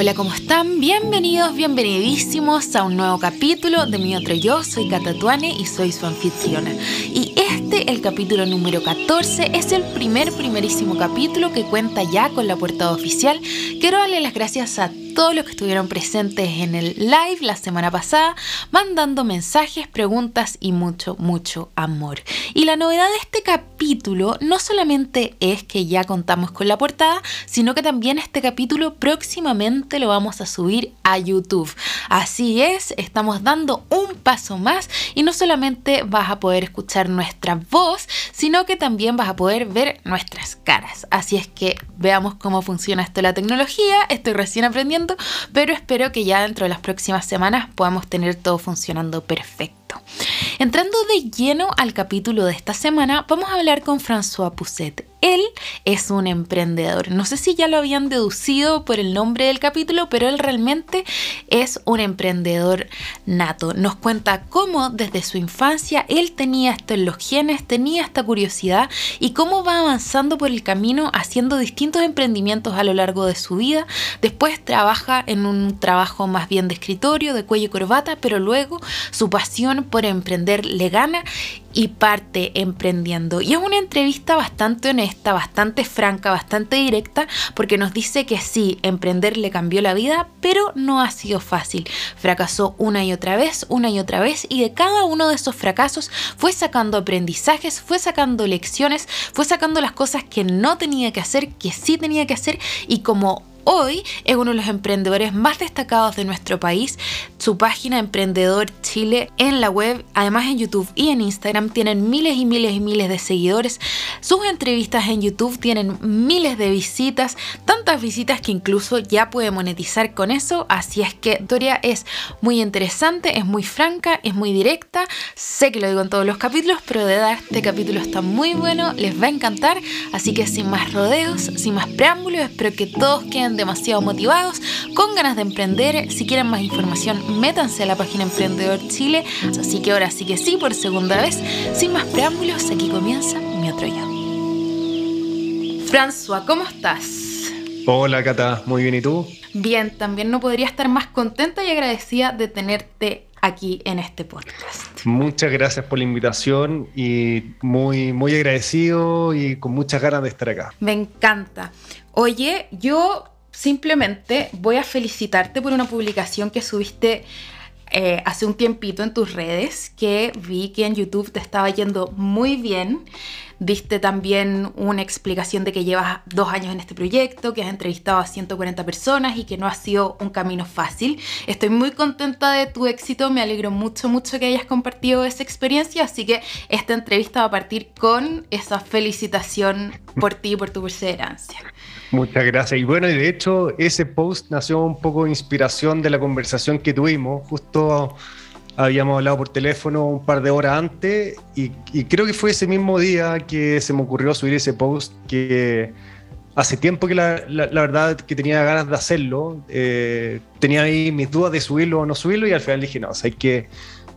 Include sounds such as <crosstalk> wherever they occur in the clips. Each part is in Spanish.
Hola, ¿cómo están? Bienvenidos, bienvenidísimos a un nuevo capítulo de Mi Otro Yo. Soy Catatuane y soy su anfitriona. Y este, el capítulo número 14, es el primer, primerísimo capítulo que cuenta ya con la portada oficial. Quiero darle las gracias a todos los que estuvieron presentes en el live la semana pasada, mandando mensajes, preguntas y mucho, mucho amor. Y la novedad de este capítulo no solamente es que ya contamos con la portada, sino que también este capítulo próximamente lo vamos a subir a YouTube. Así es, estamos dando un paso más y no solamente vas a poder escuchar nuestra voz, sino que también vas a poder ver nuestras caras. Así es que veamos cómo funciona esto la tecnología. Estoy recién aprendiendo pero espero que ya dentro de las próximas semanas podamos tener todo funcionando perfecto. Entrando de lleno al capítulo de esta semana, vamos a hablar con François Pousset. Él es un emprendedor. No sé si ya lo habían deducido por el nombre del capítulo, pero él realmente es un emprendedor nato. Nos cuenta cómo desde su infancia él tenía esto en los genes, tenía esta curiosidad y cómo va avanzando por el camino haciendo distintos emprendimientos a lo largo de su vida. Después trabaja en un trabajo más bien de escritorio, de cuello y corbata, pero luego su pasión por emprender le gana y parte emprendiendo. Y es una entrevista bastante honesta, bastante franca, bastante directa, porque nos dice que sí, emprender le cambió la vida, pero no ha sido fácil. Fracasó una y otra vez, una y otra vez, y de cada uno de esos fracasos fue sacando aprendizajes, fue sacando lecciones, fue sacando las cosas que no tenía que hacer, que sí tenía que hacer, y como Hoy es uno de los emprendedores más destacados de nuestro país. Su página Emprendedor Chile en la web, además en YouTube y en Instagram, tienen miles y miles y miles de seguidores. Sus entrevistas en YouTube tienen miles de visitas, tantas visitas que incluso ya puede monetizar con eso. Así es que Doria es muy interesante, es muy franca, es muy directa. Sé que lo digo en todos los capítulos, pero de verdad este capítulo está muy bueno, les va a encantar. Así que sin más rodeos, sin más preámbulos, espero que todos queden demasiado motivados, con ganas de emprender. Si quieren más información, métanse a la página Emprendedor Chile. Así que ahora sí que sí, por segunda vez, sin más preámbulos, aquí comienza mi otro yo. François, ¿cómo estás? Hola Cata, muy bien, ¿y tú? Bien, también no podría estar más contenta y agradecida de tenerte aquí en este podcast. Muchas gracias por la invitación y muy, muy agradecido y con muchas ganas de estar acá. Me encanta. Oye, yo simplemente voy a felicitarte por una publicación que subiste eh, hace un tiempito en tus redes, que vi que en YouTube te estaba yendo muy bien. Viste también una explicación de que llevas dos años en este proyecto, que has entrevistado a 140 personas y que no ha sido un camino fácil. Estoy muy contenta de tu éxito, me alegro mucho, mucho que hayas compartido esa experiencia, así que esta entrevista va a partir con esa felicitación por ti y por tu perseverancia. Muchas gracias. Y bueno, y de hecho ese post nació un poco de inspiración de la conversación que tuvimos. Justo habíamos hablado por teléfono un par de horas antes y, creo que fue ese mismo día que se me ocurrió subir ese post que hace tiempo que la, verdad que tenía ganas de hacerlo. Eh, tenía ahí mis dudas de subirlo o no subirlo y al final dije, no, o sea, hay que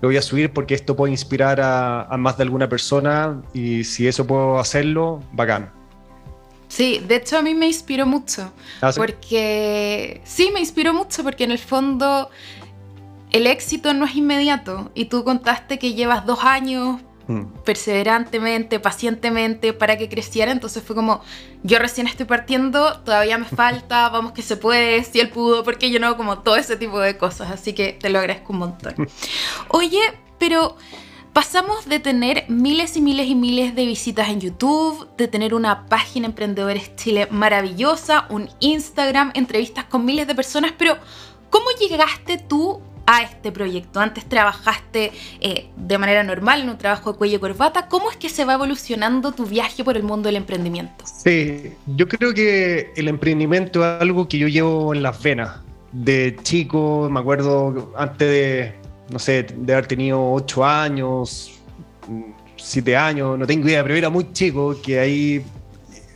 lo voy a subir porque esto puede inspirar a, a más de alguna persona y si eso puedo hacerlo, bacán. Sí, de hecho a mí me inspiró mucho. ¿Ah, porque sí, me inspiró mucho porque en el fondo el éxito no es inmediato. Y tú contaste que llevas dos años mm. perseverantemente, pacientemente para que creciera. Entonces fue como, yo recién estoy partiendo, todavía me falta, <laughs> vamos que se puede, si él pudo, porque yo no, como todo ese tipo de cosas. Así que te lo agradezco un montón. <laughs> Oye, pero Pasamos de tener miles y miles y miles de visitas en YouTube, de tener una página Emprendedores Chile maravillosa, un Instagram, entrevistas con miles de personas, pero ¿cómo llegaste tú a este proyecto? Antes trabajaste eh, de manera normal en un trabajo de cuello y corbata. ¿Cómo es que se va evolucionando tu viaje por el mundo del emprendimiento? Sí, yo creo que el emprendimiento es algo que yo llevo en las venas. De chico, me acuerdo antes de no sé, de haber tenido ocho años, siete años, no tengo idea, pero era muy chico que ahí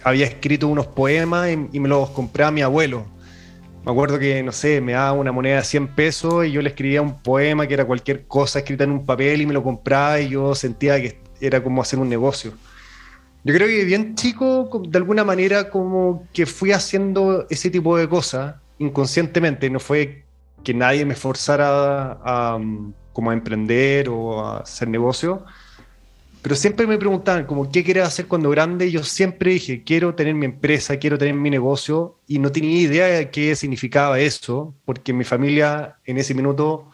había escrito unos poemas y, me los compré a mi abuelo. Me acuerdo que, no sé, me daba una moneda de 100 pesos y yo le escribía un poema que era cualquier cosa escrita en un papel y me lo compraba y yo sentía que era como hacer un negocio. Yo creo que bien chico, de alguna manera, como que fui haciendo ese tipo de cosas inconscientemente, no fue que nadie me forzara a, como a emprender o a hacer negocio, pero siempre me preguntaban como qué quería hacer cuando grande, yo siempre dije, quiero tener mi empresa, quiero tener mi negocio, y no tenía idea de qué significaba eso, porque mi familia en ese minuto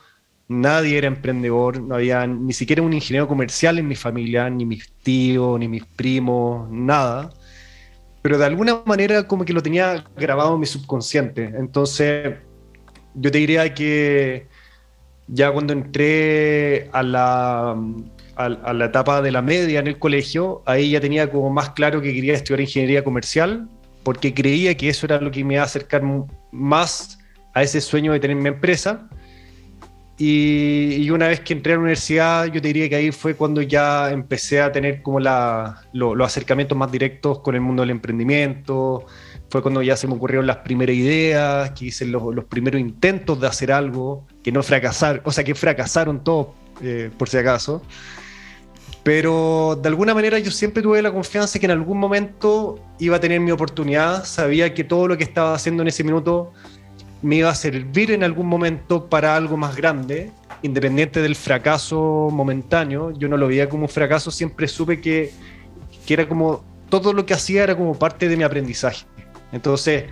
nadie era emprendedor, no había ni siquiera un ingeniero comercial en mi familia, ni mis tíos, ni mis primos, nada. Pero de alguna manera como que lo tenía grabado en mi subconsciente. Entonces, yo te diría que ya cuando entré a la, a, la etapa de la media en el colegio, ahí ya tenía como más claro que quería estudiar ingeniería comercial, porque creía que eso era lo que me iba a acercar más a ese sueño de tener mi empresa. Y, una vez que entré a la universidad, yo te diría que ahí fue cuando ya empecé a tener como la, los acercamientos más directos con el mundo del emprendimiento. Fue cuando ya se me ocurrieron las primeras ideas, que hice los, los primeros intentos de hacer algo, que no fracasaron, o sea, que fracasaron todos, eh, por si acaso. Pero de alguna manera yo siempre tuve la confianza que en algún momento iba a tener mi oportunidad. Sabía que todo lo que estaba haciendo en ese minuto me iba a servir en algún momento para algo más grande, independiente del fracaso momentáneo. Yo no lo veía como un fracaso, siempre supe que, que era como todo lo que hacía era como parte de mi aprendizaje. Entonces,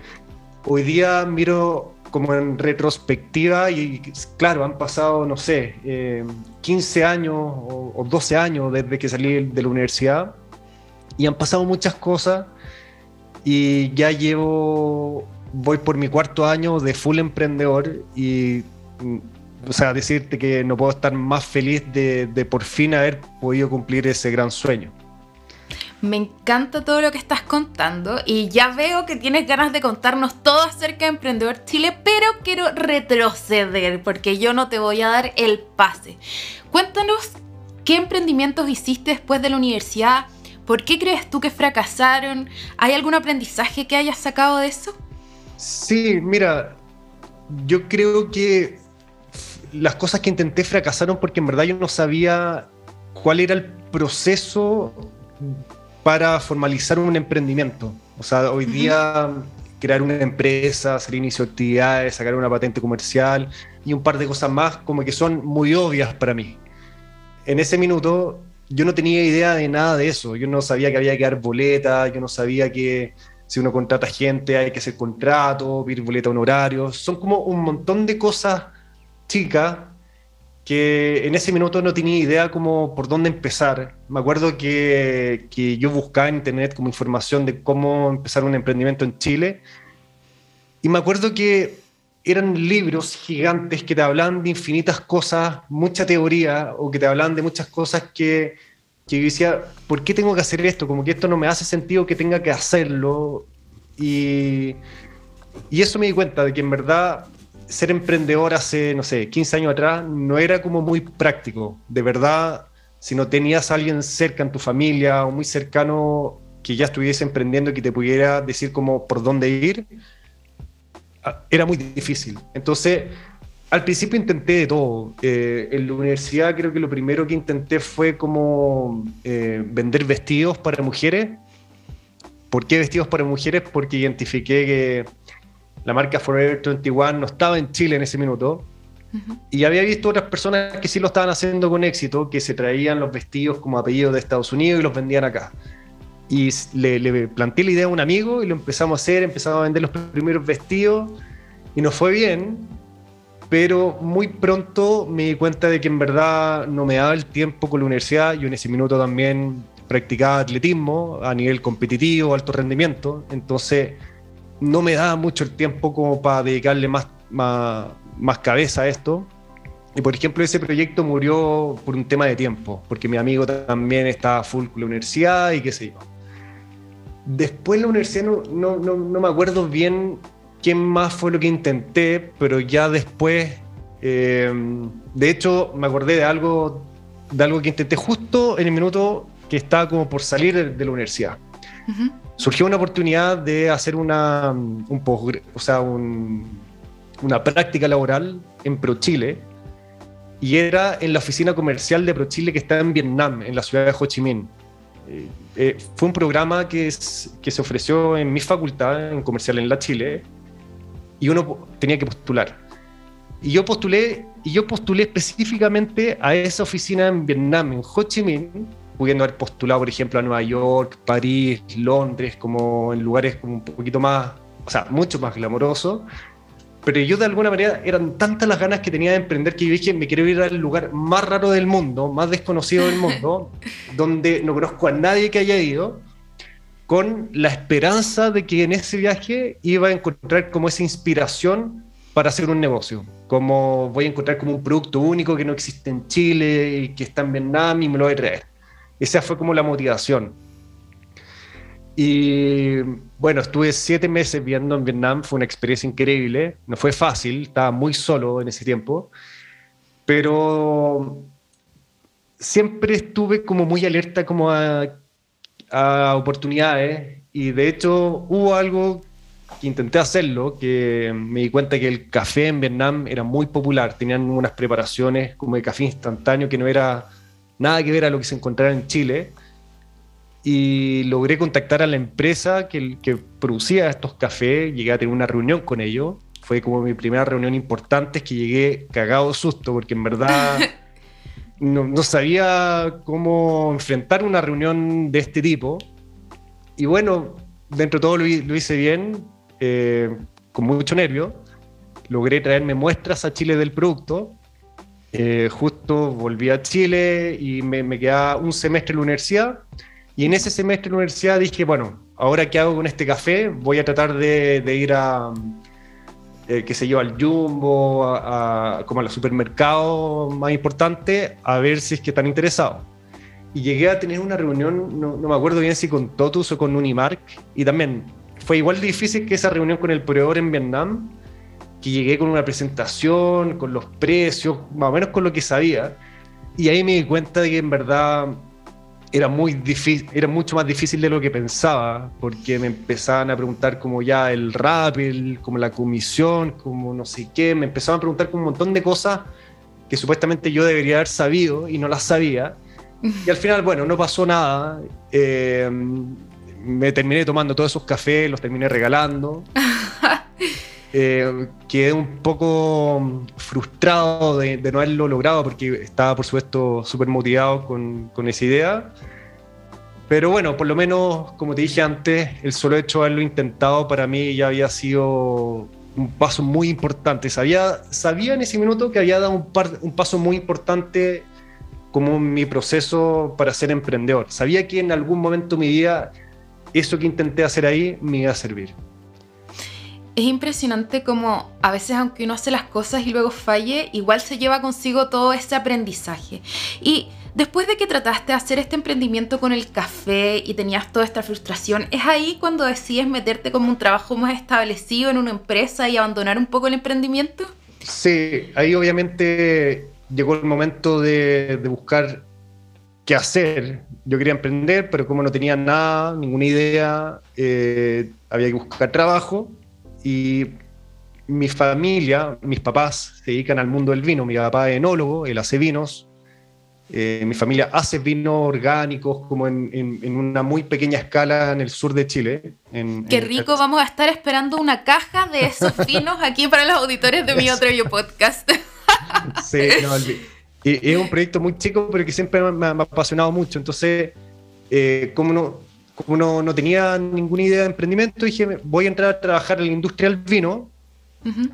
hoy día miro como en retrospectiva y claro, han pasado, no sé, 15 eh, años o, o 12 años desde que salí de la universidad y han pasado muchas cosas y ya llevo voy por mi cuarto año de full emprendedor y, mm, o sea, decirte que no puedo estar más feliz de, por fin haber podido cumplir ese gran sueño. Me encanta todo lo que estás contando y ya veo que tienes ganas de contarnos todo acerca de Emprendedor Chile, pero quiero retroceder porque yo no te voy a dar el pase. Cuéntanos qué emprendimientos hiciste después de la universidad, por qué crees tú que fracasaron, ¿hay algún aprendizaje que hayas sacado de eso? Sí, mira, yo creo que las cosas que intenté fracasaron porque en verdad yo no sabía cuál era el proceso para formalizar un emprendimiento. O sea, hoy día crear una empresa, hacer inicio de actividades, sacar una patente comercial y un par de cosas más como que son muy obvias para mí. En ese minuto yo no tenía idea de nada de eso. Yo no sabía que había que dar boletas, yo no sabía que si uno contrata gente hay que hacer contrato, pedir boleta honorarios, son como un montón de cosas chicas que en ese minuto no tenía idea como por dónde empezar. Me acuerdo que, que yo buscaba en internet como información de cómo empezar un emprendimiento en Chile y me acuerdo que eran libros gigantes que te hablaban de infinitas cosas, mucha teoría, o que te hablaban de muchas cosas que que yo decía, ¿por qué tengo que hacer esto? Como que esto no me hace sentido que tenga que hacerlo. Y, y eso me di cuenta de que en verdad ser emprendedor hace, no sé, 15 años atrás no era como muy práctico. De verdad, si no tenías alguien cerca en tu familia o muy cercano que ya estuviese emprendiendo y que te pudiera decir como por dónde ir, era muy difícil. Entonces, al principio intenté de todo. Eh, en la universidad creo que lo primero que intenté fue como eh, vender vestidos para mujeres. ¿Por qué vestidos para mujeres? Porque identifiqué que la marca Forever 21 no estaba en Chile en ese minuto. Y había visto otras personas que sí lo estaban haciendo con éxito, que se traían los vestidos como apellidos de Estados Unidos y los vendían acá. Y le, le planteé la idea a un amigo y lo empezamos a hacer, empezamos a vender los primeros vestidos y nos fue bien pero muy pronto me di cuenta de que en verdad no me daba el tiempo con la universidad. Yo en ese minuto también practicaba atletismo a nivel competitivo, alto rendimiento, entonces no me daba mucho el tiempo como para dedicarle más, más, cabeza a esto. Y por ejemplo, ese proyecto murió por un tema de tiempo, porque mi amigo también estaba full con la universidad y qué sé yo. Después la universidad no, no, no, me acuerdo bien quién más fue lo que intenté, pero ya después, eh, de hecho, me acordé de algo, de algo que intenté justo en el minuto que estaba como por salir de, la universidad. Surgió una oportunidad de hacer una, un o sea, una práctica laboral en ProChile y era en la oficina comercial de ProChile que está en Vietnam, en la ciudad de Ho Chi Minh. Eh, eh, fue un programa que, que se ofreció en mi facultad, en comercial en la Chile, y uno tenía que postular. Y yo postulé, y yo postulé específicamente a esa oficina en Vietnam, en Ho Chi Minh, pudiendo haber postulado, por ejemplo, a Nueva York, París, Londres, como en lugares como un poquito más, o sea, mucho más glamorosos. Pero yo de alguna manera eran tantas las ganas que tenía de emprender que yo dije, me quiero ir al lugar más raro del mundo, más desconocido del mundo, <laughs> donde no conozco a nadie que haya ido, con la esperanza de que en ese viaje iba a encontrar como esa inspiración para hacer un negocio. Como voy a encontrar como un producto único que no existe en Chile y que está en Vietnam y me lo voy a traer. Esa fue como la motivación. Y bueno, estuve siete meses viviendo en Vietnam, fue una experiencia increíble, no fue fácil, estaba muy solo en ese tiempo, pero siempre estuve como muy alerta como a, a oportunidades. Y de hecho hubo algo que intenté hacerlo, que me di cuenta que el café en Vietnam era muy popular, tenían unas preparaciones como de café instantáneo que no era nada que ver a lo que se encontraba en Chile y logré contactar a la empresa que, que producía estos cafés, llegué a tener una reunión con ellos, fue como mi primera reunión importante, es que llegué cagado de susto, porque en verdad <laughs> no, no, sabía cómo enfrentar una reunión de este tipo. Y bueno, dentro de todo lo, lo hice bien, eh, con mucho nervio. Logré traerme muestras a Chile del producto. Eh, justo volví a Chile y me, me quedaba un semestre en la universidad y en ese semestre de universidad dije, bueno, ahora qué hago con este café, voy a tratar de, ir a, eh, qué sé yo, al Jumbo, a, como a los supermercados más importantes, a ver si es que están interesados. Y llegué a tener una reunión, no, me acuerdo bien si con Totus o con Unimark, y también fue igual de difícil que esa reunión con el proveedor en Vietnam, que llegué con una presentación, con los precios, más o menos con lo que sabía, y ahí me di cuenta de que en verdad era muy difícil, era mucho más difícil de lo que pensaba, porque me empezaban a preguntar como ya el rap, como la comisión, como no sé qué, me empezaban a preguntar como un montón de cosas que supuestamente yo debería haber sabido y no las sabía. Y al final, bueno, no pasó nada. Eh, me terminé tomando todos esos cafés, los terminé regalando. <laughs> Eh, quedé un poco frustrado de, no haberlo logrado porque estaba, por supuesto, súper motivado con, con, esa idea. Pero bueno, por lo menos, como te dije antes, el solo hecho de haberlo intentado para mí ya había sido un paso muy importante. Sabía, sabía en ese minuto que había dado un, un paso muy importante como mi proceso para ser emprendedor. Sabía que en algún momento de mi vida eso que intenté hacer ahí me iba a servir es impresionante como a veces aunque uno hace las cosas y luego falle, igual se lleva consigo todo ese aprendizaje. Y después de que trataste de hacer este emprendimiento con el café y tenías toda esta frustración, ¿es ahí cuando decides meterte como un trabajo más establecido en una empresa y abandonar un poco el emprendimiento? Sí, ahí obviamente llegó el momento de, buscar qué hacer. Yo quería emprender, pero como no tenía nada, ninguna idea, eh, había que buscar trabajo y mi familia, mis papás se dedican al mundo del vino. Mi papá es enólogo, él hace vinos. Eh, mi familia hace vinos orgánicos como en, una muy pequeña escala en el sur de Chile. Qué rico, vamos a estar esperando una caja de esos <laughs> vinos aquí para los auditores de mi otro yo podcast. <laughs> sí, no, es un proyecto muy chico, pero que siempre me, ha apasionado mucho. Entonces, eh, como no, como no, tenía ninguna idea de emprendimiento, dije, voy a entrar a trabajar en la industria del vino,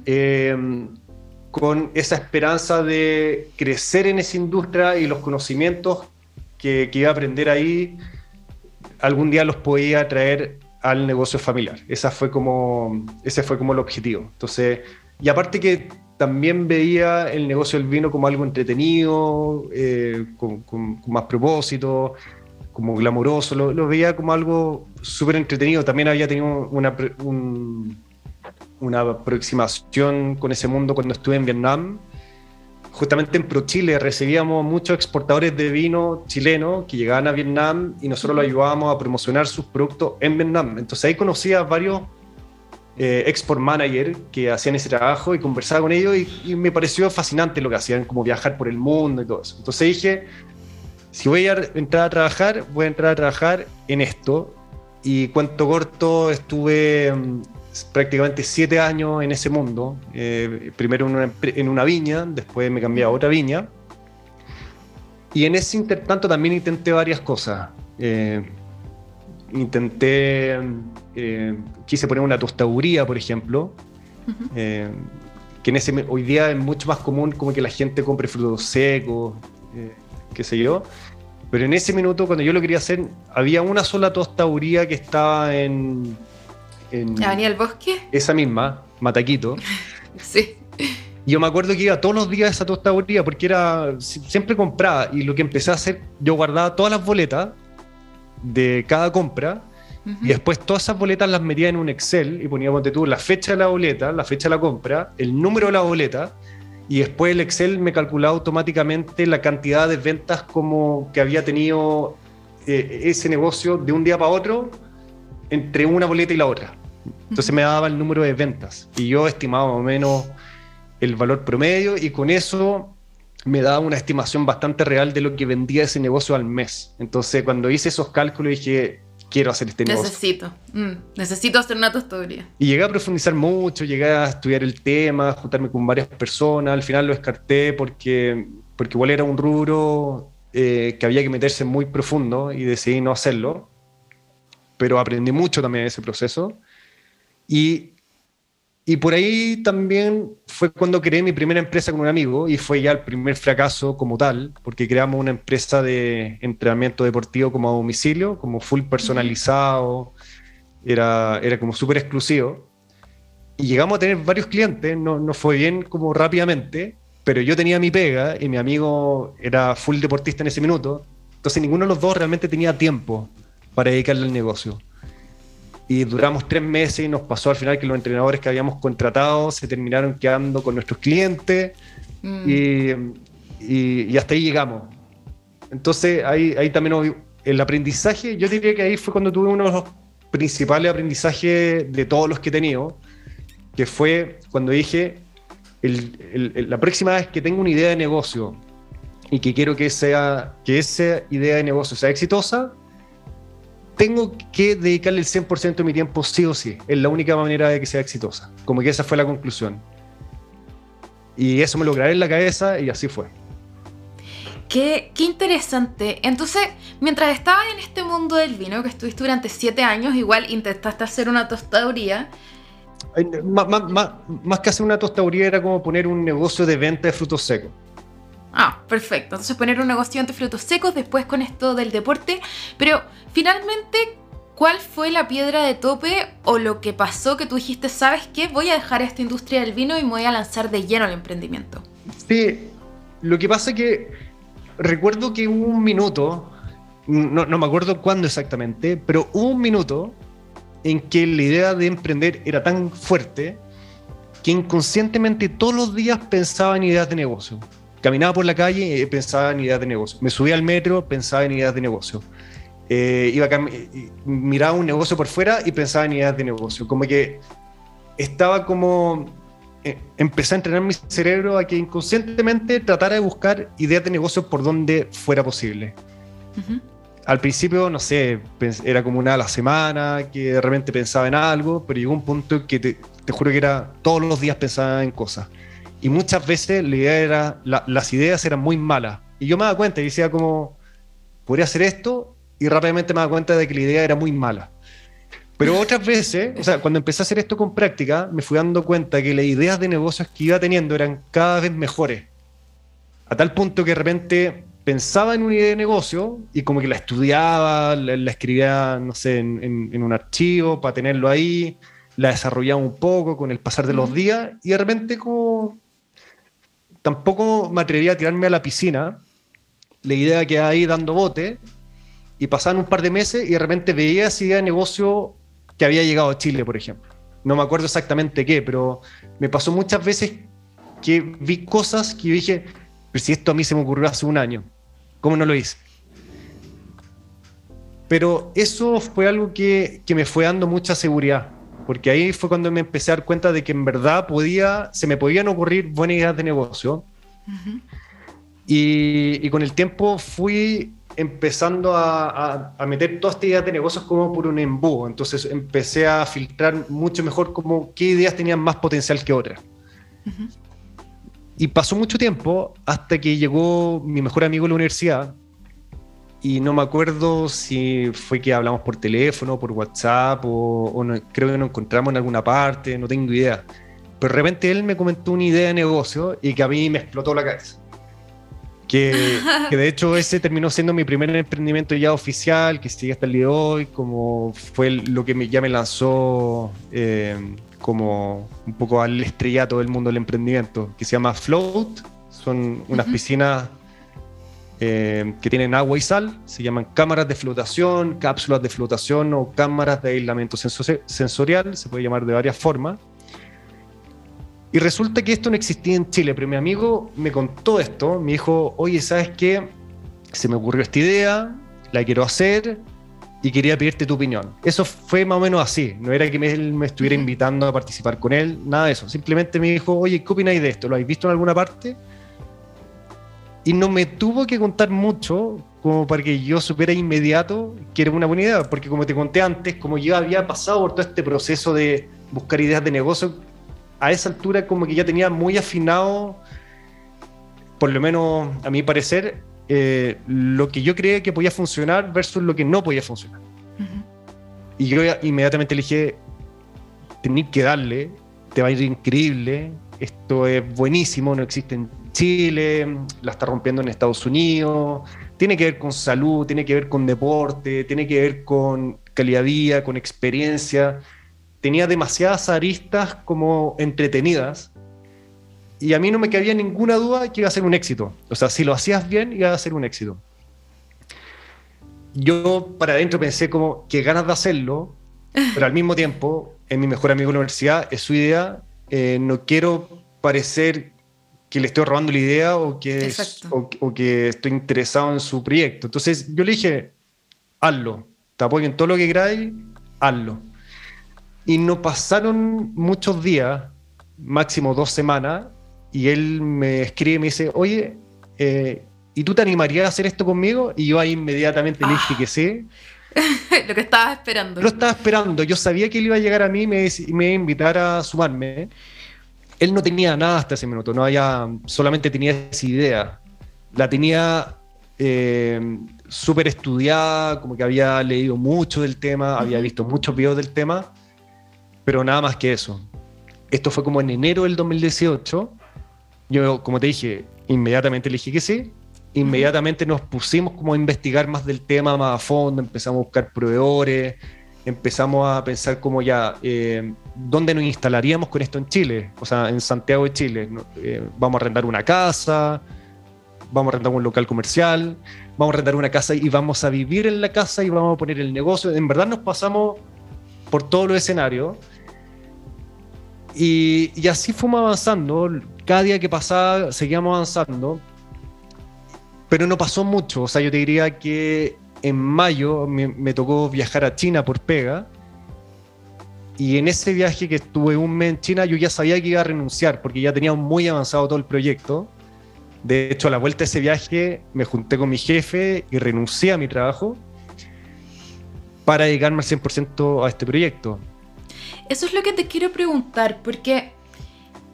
em, con esa esperanza de crecer en esa industria y los conocimientos que, iba a aprender ahí, algún día los podía traer al negocio familiar. Esa fue como, ese fue como el objetivo. Entonces, y aparte que también veía el negocio del vino como algo entretenido, eh, con, con, más propósito, como glamuroso, lo, veía como algo súper entretenido. También había tenido una, una aproximación con ese mundo cuando estuve en Vietnam. Justamente en ProChile recibíamos muchos exportadores de vino chileno que llegaban a Vietnam y nosotros los ayudábamos a promocionar sus productos en Vietnam. Entonces ahí conocía a varios eh, export managers que hacían ese trabajo y conversaba con ellos y, y, me pareció fascinante lo que hacían, como viajar por el mundo y todo eso. Entonces dije, si voy a entrar a trabajar, voy a entrar a trabajar en esto. Y cuento corto, estuve mm, prácticamente siete años en ese mundo. Eh, primero en una, en una, viña, después me cambié a otra viña. Y en ese intertanto también intenté varias cosas. Eh, intenté, eh, quise poner una tostaduría, por ejemplo, que en ese, hoy día es mucho más común como que la gente compre frutos secos, qué sé yo. Pero en ese minuto, cuando yo lo quería hacer, había una sola tostaduría que estaba en. en ¿Avenida el Bosque? Esa misma, Mataquito. <laughs> sí. yo me acuerdo que iba todos los días a esa tostaduría porque era. Siempre compraba. Y lo que empecé a hacer, yo guardaba todas las boletas de cada compra. Y después todas esas boletas las metía en un Excel y ponía, ponte tú, la fecha de la boleta, la fecha de la compra, el número de la boleta y después el Excel me calculaba automáticamente la cantidad de ventas como que había tenido eh, ese negocio de un día para otro entre una boleta y la otra. Entonces me daba el número de ventas y yo estimaba más o menos el valor promedio y con eso me daba una estimación bastante real de lo que vendía ese negocio al mes. Entonces cuando hice esos cálculos dije, quiero hacer este negocio. Necesito, mm, necesito hacer una tostaduría. Y llegué a profundizar mucho, llegué a estudiar el tema, juntarme con varias personas, al final lo descarté porque, porque igual era un rubro eh, que había que meterse muy profundo y decidí no hacerlo, pero aprendí mucho también en ese proceso. Y y por ahí también fue cuando creé mi primera empresa con un amigo y fue ya el primer fracaso como tal, porque creamos una empresa de entrenamiento deportivo como a domicilio, como full personalizado, era, era como súper exclusivo. Y llegamos a tener varios clientes, no, no fue bien como rápidamente, pero yo tenía mi pega y mi amigo era full deportista en ese minuto, entonces ninguno de los dos realmente tenía tiempo para dedicarle al negocio y duramos tres meses y nos pasó al final que los entrenadores que habíamos contratado se terminaron quedando con nuestros clientes mm. y, y, hasta ahí llegamos. Entonces ahí, ahí también el aprendizaje, yo diría que ahí fue cuando tuve uno de los principales aprendizajes de todos los que he tenido, que fue cuando dije, la próxima vez que tengo una idea de negocio y que quiero que, sea, que esa idea de negocio sea exitosa, tengo que dedicarle el 100% de mi tiempo sí o sí. Es la única manera de que sea exitosa. Como que esa fue la conclusión. Y eso me lo grabé en la cabeza y así fue. Qué, qué, interesante. Entonces, mientras estabas en este mundo del vino, que estuviste durante siete años, igual intentaste hacer una tostaduría. Más, más, más que hacer una tostaduría era como poner un negocio de venta de frutos secos. Ah, perfecto. Entonces poner un negocio de frutos secos, después con esto del deporte. Pero finalmente, ¿cuál fue la piedra de tope o lo que pasó que tú dijiste, sabes qué, voy a dejar esta industria del vino y me voy a lanzar de lleno al emprendimiento? Sí, lo que pasa es que recuerdo que hubo un minuto, no, no me acuerdo cuándo exactamente, pero hubo un minuto en que la idea de emprender era tan fuerte que inconscientemente todos los días pensaba en ideas de negocio. Caminaba por la calle y pensaba en ideas de negocio. Me subía al metro, pensaba en ideas de negocio. Eh, iba miraba un negocio por fuera y pensaba en ideas de negocio. Como que estaba como... Eh, empecé a entrenar mi cerebro a que inconscientemente tratara de buscar ideas de negocio por donde fuera posible. Al principio, no sé, era como una a la semana, que de repente pensaba en algo, pero llegó un punto que te, te juro que era todos los días pensaba en cosas y muchas veces la idea era, las ideas eran muy malas. Y yo me daba cuenta y decía como, podría hacer esto y rápidamente me daba cuenta de que la idea era muy mala. Pero otras veces, o sea, cuando empecé a hacer esto con práctica, me fui dando cuenta que las ideas de negocios que iba teniendo eran cada vez mejores. A tal punto que de repente pensaba en una idea de negocio y como que la estudiaba, la, escribía, no sé, en, en, un archivo para tenerlo ahí, la desarrollaba un poco con el pasar de los días y de repente como tampoco me atrevía a tirarme a la piscina. La idea que ahí dando bote y pasaban un par de meses y de repente veía esa idea de negocio que había llegado a Chile, por ejemplo. No me acuerdo exactamente qué, pero me pasó muchas veces que vi cosas que dije, pero si esto a mí se me ocurrió hace un año, ¿cómo no lo hice? Pero eso fue algo que, que me fue dando mucha seguridad porque ahí fue cuando me empecé a dar cuenta de que en verdad podía, se me podían ocurrir buenas ideas de negocio. y, con el tiempo fui empezando a, meter todas estas ideas de negocios como por un embudo. Entonces empecé a filtrar mucho mejor como qué ideas tenían más potencial que otras. Y pasó mucho tiempo hasta que llegó mi mejor amigo en la universidad. Y no me acuerdo si fue que hablamos por teléfono, por WhatsApp, o, creo que nos encontramos en alguna parte, no tengo idea. Pero de repente él me comentó una idea de negocio y que a mí me explotó la cabeza. Que, de hecho ese terminó siendo mi primer emprendimiento ya oficial, que sigue hasta el día de hoy, como fue lo que me, ya me lanzó eh, como un poco al estrellato del mundo del emprendimiento, que se llama Float. Son unas piscinas eh, que tienen agua y sal, se llaman cámaras de flotación, cápsulas de flotación o cámaras de aislamiento sensorial, se puede llamar de varias formas. Y resulta que esto no existía en Chile, pero mi amigo me contó esto, me dijo, oye, ¿sabes qué? Se me ocurrió esta idea, la quiero hacer, y quería pedirte tu opinión. Eso fue más o menos así. No era que él me estuviera invitando a participar con él, nada de eso. Simplemente me dijo, oye, ¿qué opináis de esto? ¿Lo habéis visto en alguna parte? Y no me tuvo que contar mucho como para que yo supiera inmediato que era una buena idea, porque como te conté antes, como yo había pasado por todo este proceso de buscar ideas de negocio, a esa altura como que ya tenía muy afinado, por lo menos a mi parecer, eh, lo que yo creía que podía funcionar versus lo que no podía funcionar. Y yo inmediatamente le dije, tenés que darle, te va a ir increíble, esto es buenísimo, no existe en Chile, la está rompiendo en Estados Unidos, tiene que ver con salud, tiene que ver con deporte, tiene que ver con calidad de vida, con experiencia. Tenía demasiadas aristas como entretenidas y a mí no me cabía ninguna duda que iba a ser un éxito. O sea, si lo hacías bien, iba a ser un éxito. Yo para adentro pensé como que ganas de hacerlo, pero al mismo tiempo, en mi mejor amigo de la universidad, es su idea, eh, no quiero parecer que le estoy robando la idea o que, o, que estoy interesado en su proyecto. Entonces yo le dije, hazlo, te apoyo en todo lo que queráis, hazlo. Y no pasaron muchos días, máximo dos semanas, y él me escribe y me dice, oye, eh, ¿y tú te animarías a hacer esto conmigo? Y yo ahí inmediatamente le dije que sí. <laughs> Lo que estaba esperando. Lo estaba esperando. Yo sabía que él iba a llegar a mí y me, me iba a invitar a sumarme. Él no tenía nada hasta ese minuto, no había, solamente tenía esa idea. La tenía eh, súper estudiada, como que había leído mucho del tema, había visto muchos videos del tema, pero nada más que eso. Esto fue como en enero del 2018 yo, como te dije, inmediatamente le dije que sí. Inmediatamente nos pusimos como a investigar más del tema más a fondo, empezamos a buscar proveedores, empezamos a pensar como ya, eh, ¿dónde nos instalaríamos con esto en Chile? O sea, en Santiago de Chile. Eh, vamos a arrendar una casa, vamos a arrendar un local comercial, vamos a arrendar una casa y vamos a vivir en la casa y vamos a poner el negocio. En verdad nos pasamos por todos los escenarios. Y, y así fuimos avanzando cada día que pasaba seguíamos avanzando, pero no pasó mucho. O sea, yo te diría que en mayo me, tocó viajar a China por pega. Y en ese viaje que estuve un mes en China, yo ya sabía que iba a renunciar porque ya tenía muy avanzado todo el proyecto. De hecho, a la vuelta de ese viaje me junté con mi jefe y renuncié a mi trabajo para dedicarme al 100% a este proyecto. Eso es lo que te quiero preguntar, porque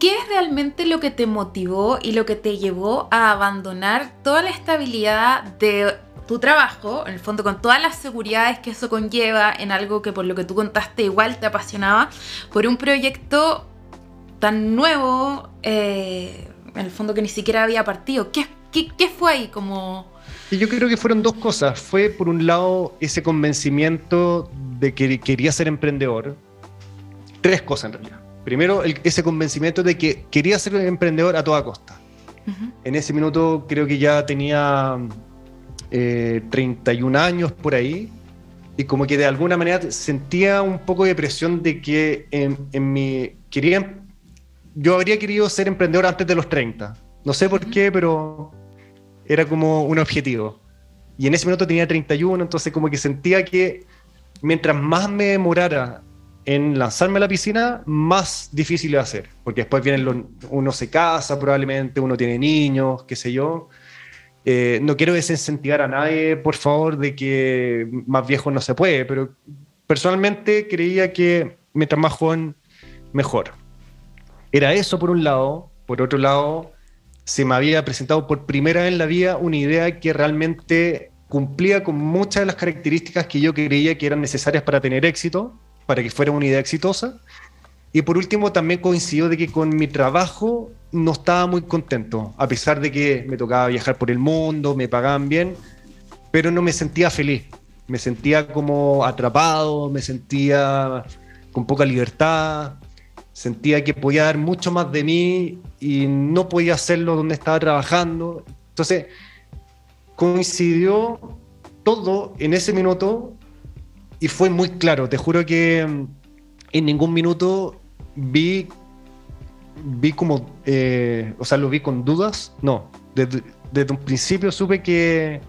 ¿Qué es realmente lo que te motivó y lo que te llevó a abandonar toda la estabilidad de tu trabajo, en el fondo con todas las seguridades que eso conlleva en algo que por lo que tú contaste igual te apasionaba, por un proyecto tan nuevo, eh, en el fondo que ni siquiera había partido? ¿Qué, fue ahí como...? yo creo que fueron dos cosas. Fue por un lado ese convencimiento de que quería ser emprendedor. Tres cosas en realidad. Primero, ese convencimiento de que quería ser emprendedor a toda costa. En ese minuto creo que ya tenía 31 eh, años por ahí y como que de alguna manera sentía un poco de presión de que en, mi... Quería, yo habría querido ser emprendedor antes de los 30. No sé por qué, pero era como un objetivo. Y en ese minuto tenía 31, entonces como que sentía que mientras más me demorara en lanzarme a la piscina, más difícil de hacer, porque después vienen uno se casa probablemente, uno tiene niños, qué sé yo, Eh, no quiero desincentivar a nadie, por favor, de que más viejo no se puede, pero personalmente creía que mientras más joven, mejor. Era eso por un lado. Por otro lado, se me había presentado por primera vez en la vida una idea que realmente cumplía con muchas de las características que yo creía que eran necesarias para tener éxito, para que fuera una idea exitosa. Y por último, también coincidió de que con mi trabajo no estaba muy contento, a pesar de que me tocaba viajar por el mundo, me pagaban bien, pero no me sentía feliz. Me sentía como atrapado, me sentía con poca libertad, sentía que podía dar mucho más de mí y no podía hacerlo donde estaba trabajando. Entonces, coincidió todo en ese minuto y fue muy claro. Te juro que mm, en ningún minuto vi, vi como, eh, o sea, lo vi con dudas. No, desde, desde un principio supe que,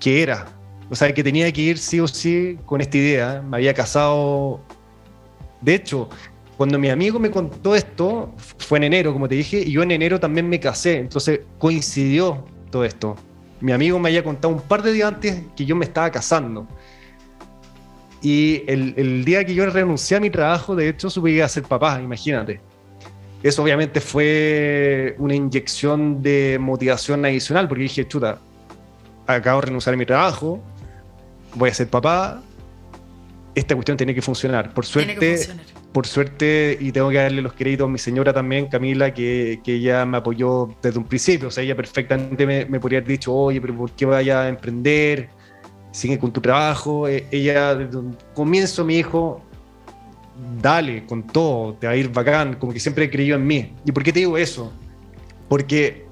que era. O sea, que tenía que ir sí o sí con esta idea. Me había casado. De hecho, cuando mi amigo me contó esto, fue en enero, como te dije, y yo en enero también me casé. Entonces coincidió todo esto. Mi amigo me había contado un par de días antes que yo me estaba casando. Y el, día que yo renuncié a mi trabajo, de hecho, supe que iba a ser papá, imagínate. Eso obviamente fue una inyección de motivación adicional, porque dije, chuta, acabo de renunciar a mi trabajo, voy a ser papá, esta cuestión tiene que funcionar. Por suerte, por suerte, y tengo que darle los créditos a mi señora también, Camila, que, que ella me apoyó desde un principio. O sea, ella perfectamente me, me podría haber dicho, oye, pero ¿por qué vaya a emprender? Sigue con tu trabajo. E, ella, desde un comienzo, mi hijo, dale, con todo, te va a ir bacán, como que siempre creyó en mí. ¿Y por qué te digo eso? Porque,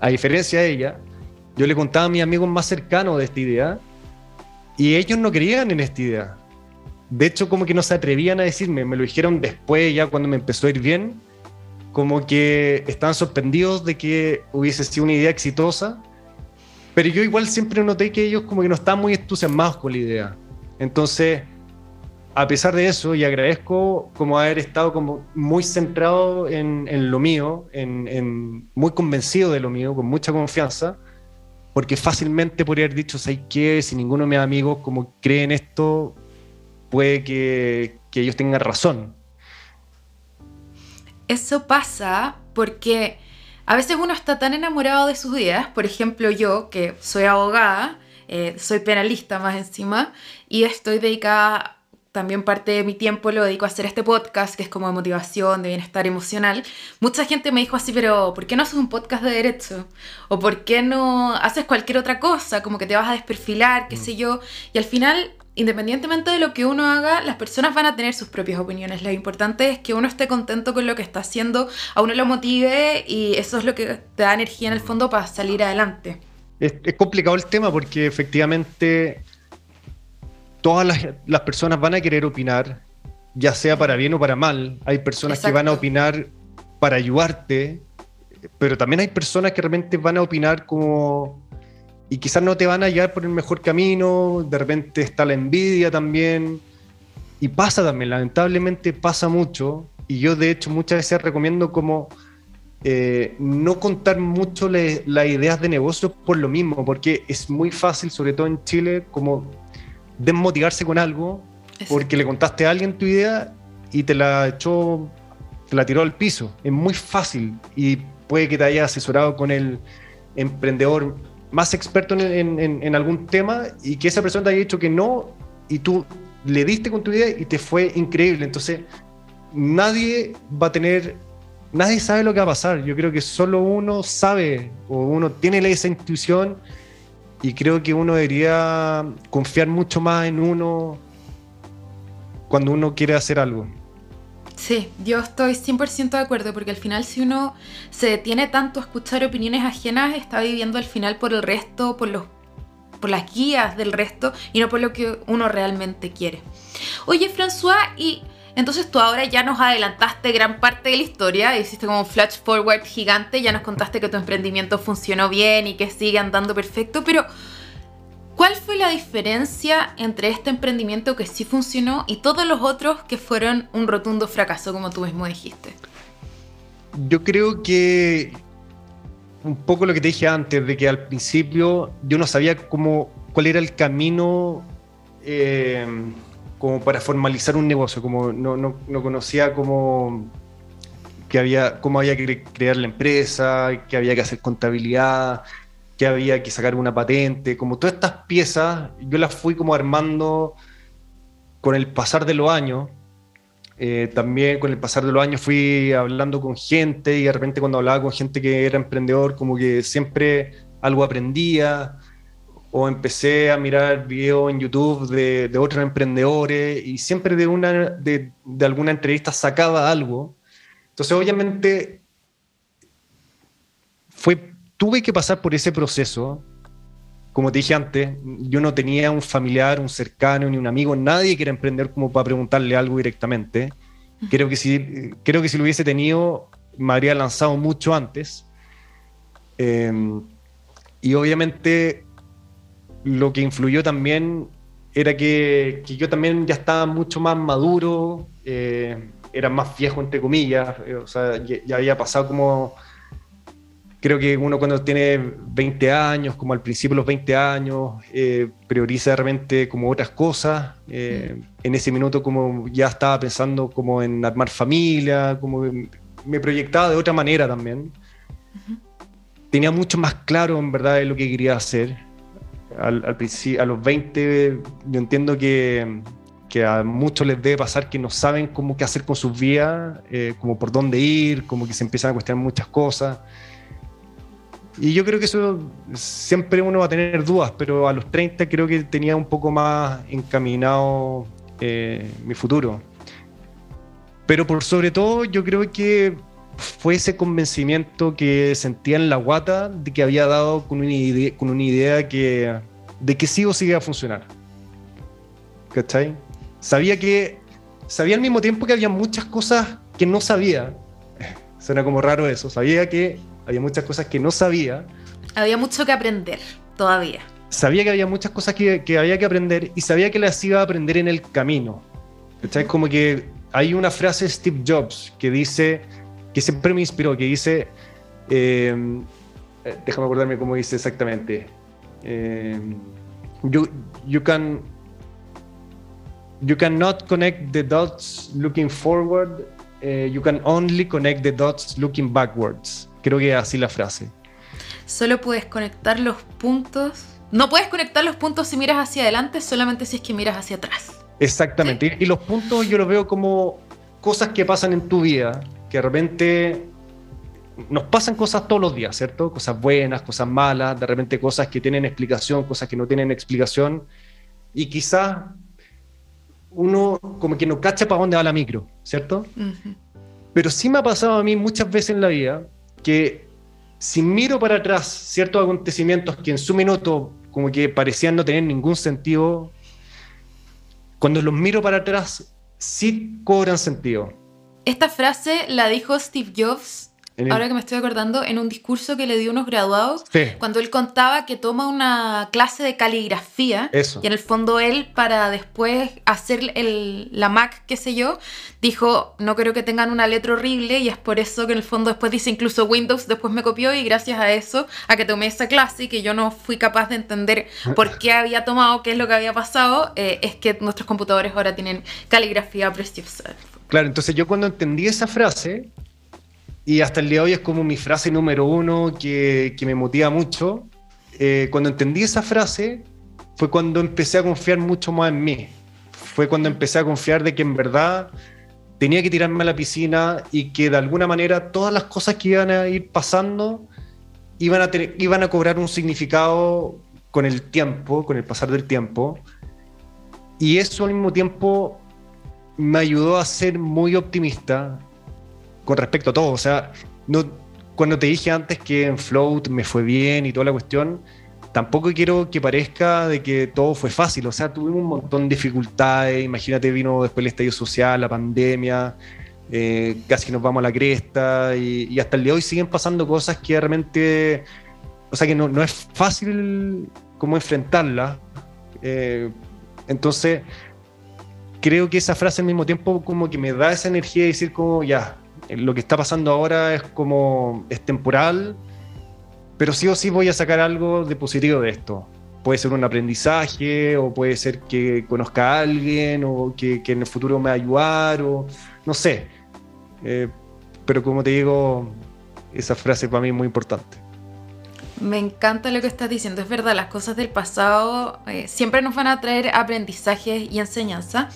a diferencia de ella, yo le contaba a mis amigos más cercanos de esta idea, y ellos no creían en esta idea de hecho, como que no se atrevían a decirme, me lo dijeron después, ya cuando me empezó a ir bien, como que estaban sorprendidos de que hubiese sido una idea exitosa, pero yo igual siempre noté que ellos como que no estaban muy entusiasmados con la idea. Entonces, a pesar de eso, y agradezco como haber estado como muy centrado en, lo mío, en, muy convencido de lo mío, con mucha confianza, porque fácilmente podría haber dicho, ¿sabes qué? Si ninguno de mis amigos como creen esto, puede que, ellos tengan razón. Eso pasa porque a veces uno está tan enamorado de sus ideas, por ejemplo yo, que soy abogada, eh, soy penalista más encima, y estoy dedicada, también parte de mi tiempo lo dedico a hacer este podcast, que es como de motivación, de bienestar emocional. Mucha gente me dijo así, pero ¿por qué no haces un podcast de derecho? ¿O por qué no haces cualquier otra cosa? Como que te vas a desperfilar, qué mm. sé yo. Y al final independientemente de lo que uno haga, las personas van a tener sus propias opiniones. Lo importante es que uno esté contento con lo que está haciendo, a uno lo motive y eso es lo que te da energía en el fondo para salir adelante. Es, complicado el tema porque efectivamente todas las, personas van a querer opinar, ya sea para bien o para mal. Hay personas que van a opinar para ayudarte, pero también hay personas que realmente van a opinar como y quizás no te van a llevar por el mejor camino, de repente está la envidia también, y pasa también, lamentablemente pasa mucho, y yo de hecho muchas veces recomiendo como eh, no contar mucho las ideas de negocios por lo mismo, porque es muy fácil, sobre todo en Chile, como desmotivarse con algo, porque le contaste a alguien tu idea y te la echó, te la tiró al piso. Es muy fácil y puede que te haya asesorado con el emprendedor más experto en, algún tema y que esa persona te haya dicho que no y tú le diste con tu idea y te fue increíble. Entonces, nadie va a tener, nadie sabe lo que va a pasar. Yo creo que solo uno sabe o uno tiene esa intuición y creo que uno debería confiar mucho más en uno cuando uno quiere hacer algo. Sí, yo estoy 100% de acuerdo porque al final si uno se detiene tanto a escuchar opiniones ajenas, está viviendo al final por el resto, por los por las guías del resto y no por lo que uno realmente quiere. Oye, François, y entonces tú ahora ya nos adelantaste gran parte de la historia, hiciste como un flash forward gigante, ya nos contaste que tu emprendimiento funcionó bien y que sigue andando perfecto, pero ¿Cuál fue la diferencia entre este emprendimiento que sí funcionó y todos los otros que fueron un rotundo fracaso, como tú mismo dijiste? Yo creo que un poco lo que te dije antes, de que al principio yo no sabía cómo, cuál era el camino eh, como para formalizar un negocio, como no, no, no conocía cómo, que había, cómo había que crear la empresa, que había que hacer contabilidad, que había que sacar una patente, como todas estas piezas, yo las fui como armando con el pasar de los años. Eh, también con el pasar de los años fui hablando con gente y de repente cuando hablaba con gente que era emprendedor, como que siempre algo aprendía o empecé a mirar videos en YouTube de, de, otros emprendedores y siempre de, una, de, de alguna entrevista sacaba algo. Entonces, obviamente, fue tuve que pasar por ese proceso. Como te dije antes, yo no tenía un familiar, un cercano, ni un amigo, nadie que era emprender como para preguntarle algo directamente. Creo que si, creo que si lo hubiese tenido, me habría lanzado mucho antes. Em, y obviamente lo que influyó también era que, que yo también ya estaba mucho más maduro, eh, era más viejo entre comillas, eh, o sea, ya había pasado como creo que uno cuando tiene 20 años, como al principio de los 20 años, eh, prioriza realmente como otras cosas. Eh, en ese minuto como ya estaba pensando como en armar familia, como me proyectaba de otra manera también. Tenía mucho más claro en verdad de lo que quería hacer. Al, al a los 20 yo entiendo que, que, a muchos les debe pasar que no saben cómo qué hacer con sus vidas, eh, como por dónde ir, como que se empiezan a cuestionar muchas cosas. Y yo creo que eso siempre uno va a tener dudas, pero a los 30 creo que tenía un poco más encaminado eh, mi futuro. Pero por sobre todo yo creo que fue ese convencimiento que sentía en la guata de que había dado con una idea, con una idea que, de que sí o sí iba a funcionar. ¿Cachai? Sabía que, sabía al mismo tiempo que había muchas cosas que no sabía. <laughs> Suena como raro eso. Sabía que había muchas cosas que no sabía. Había mucho que aprender todavía. Sabía que había muchas cosas que, que había que aprender y sabía que las iba a aprender en el camino. Es como que hay una frase de Steve Jobs que dice, que siempre me inspiró, que dice, em, eh, déjame acordarme cómo dice exactamente. Eh, you, you can you cannot connect the dots looking forward, uh, you can only connect the dots looking backwards. Creo que así la frase. Solo puedes conectar los puntos. No puedes conectar los puntos si miras hacia adelante, solamente si es que miras hacia atrás. Exactamente. Y los puntos yo los veo como cosas que pasan en tu vida, que de repente nos pasan cosas todos los días, ¿cierto? Cosas buenas, cosas malas, de repente cosas que tienen explicación, cosas que no tienen explicación. Y quizás uno como que no cacha para dónde va la micro, ¿cierto? Pero sí me ha pasado a mí muchas veces en la vida que si miro para atrás ciertos acontecimientos que en su minuto como que parecían no tener ningún sentido, cuando los miro para atrás sí cobran sentido. Esta frase la dijo Steve Jobs ahora que me estoy acordando, en un discurso que le dio unos graduados, cuando él contaba que toma una clase de caligrafía, y en el fondo él, para después hacer el, la Mac, qué sé yo, dijo, no creo que tengan una letra horrible, y es por eso que en el fondo después dice incluso Windows, después me copió, y gracias a eso, a que tomé esa clase y que yo no fui capaz de entender por qué había tomado, qué es lo que había pasado, eh, es que nuestros computadores ahora tienen caligrafía preciosa. Claro, entonces yo cuando entendí esa frase, y hasta el día de hoy es como mi frase número uno que, que me motiva mucho. Eh, cuando entendí esa frase fue cuando empecé a confiar mucho más en mí. Fue cuando empecé a confiar de que en verdad tenía que tirarme a la piscina y que de alguna manera todas las cosas que iban a ir pasando iban a, iban a cobrar un significado con el tiempo, con el pasar del tiempo. Y eso al mismo tiempo me ayudó a ser muy optimista con respecto a todo. O sea, no, cuando te dije antes que en Float me fue bien y toda la cuestión, tampoco quiero que parezca de que todo fue fácil. O sea, tuvimos un montón de dificultades. Imagínate, vino después el estallido social, la pandemia, eh, casi nos vamos a la cresta y, hasta el día de hoy siguen pasando cosas que realmente, o sea, que no, no es fácil como enfrentarlas. Eh, entonces, creo que esa frase al mismo tiempo como que me da esa energía de decir como, ya, lo que está pasando ahora es como es temporal pero sí o sí voy a sacar algo de positivo de esto. Puede ser un aprendizaje, o puede ser que conozca a alguien, o que, en el futuro me va a ayudar, o no sé. Eh, pero como te digo, esa frase para mí es muy importante. Me encanta lo que estás diciendo, es verdad, las cosas del pasado eh, siempre nos van a traer aprendizajes y enseñanza.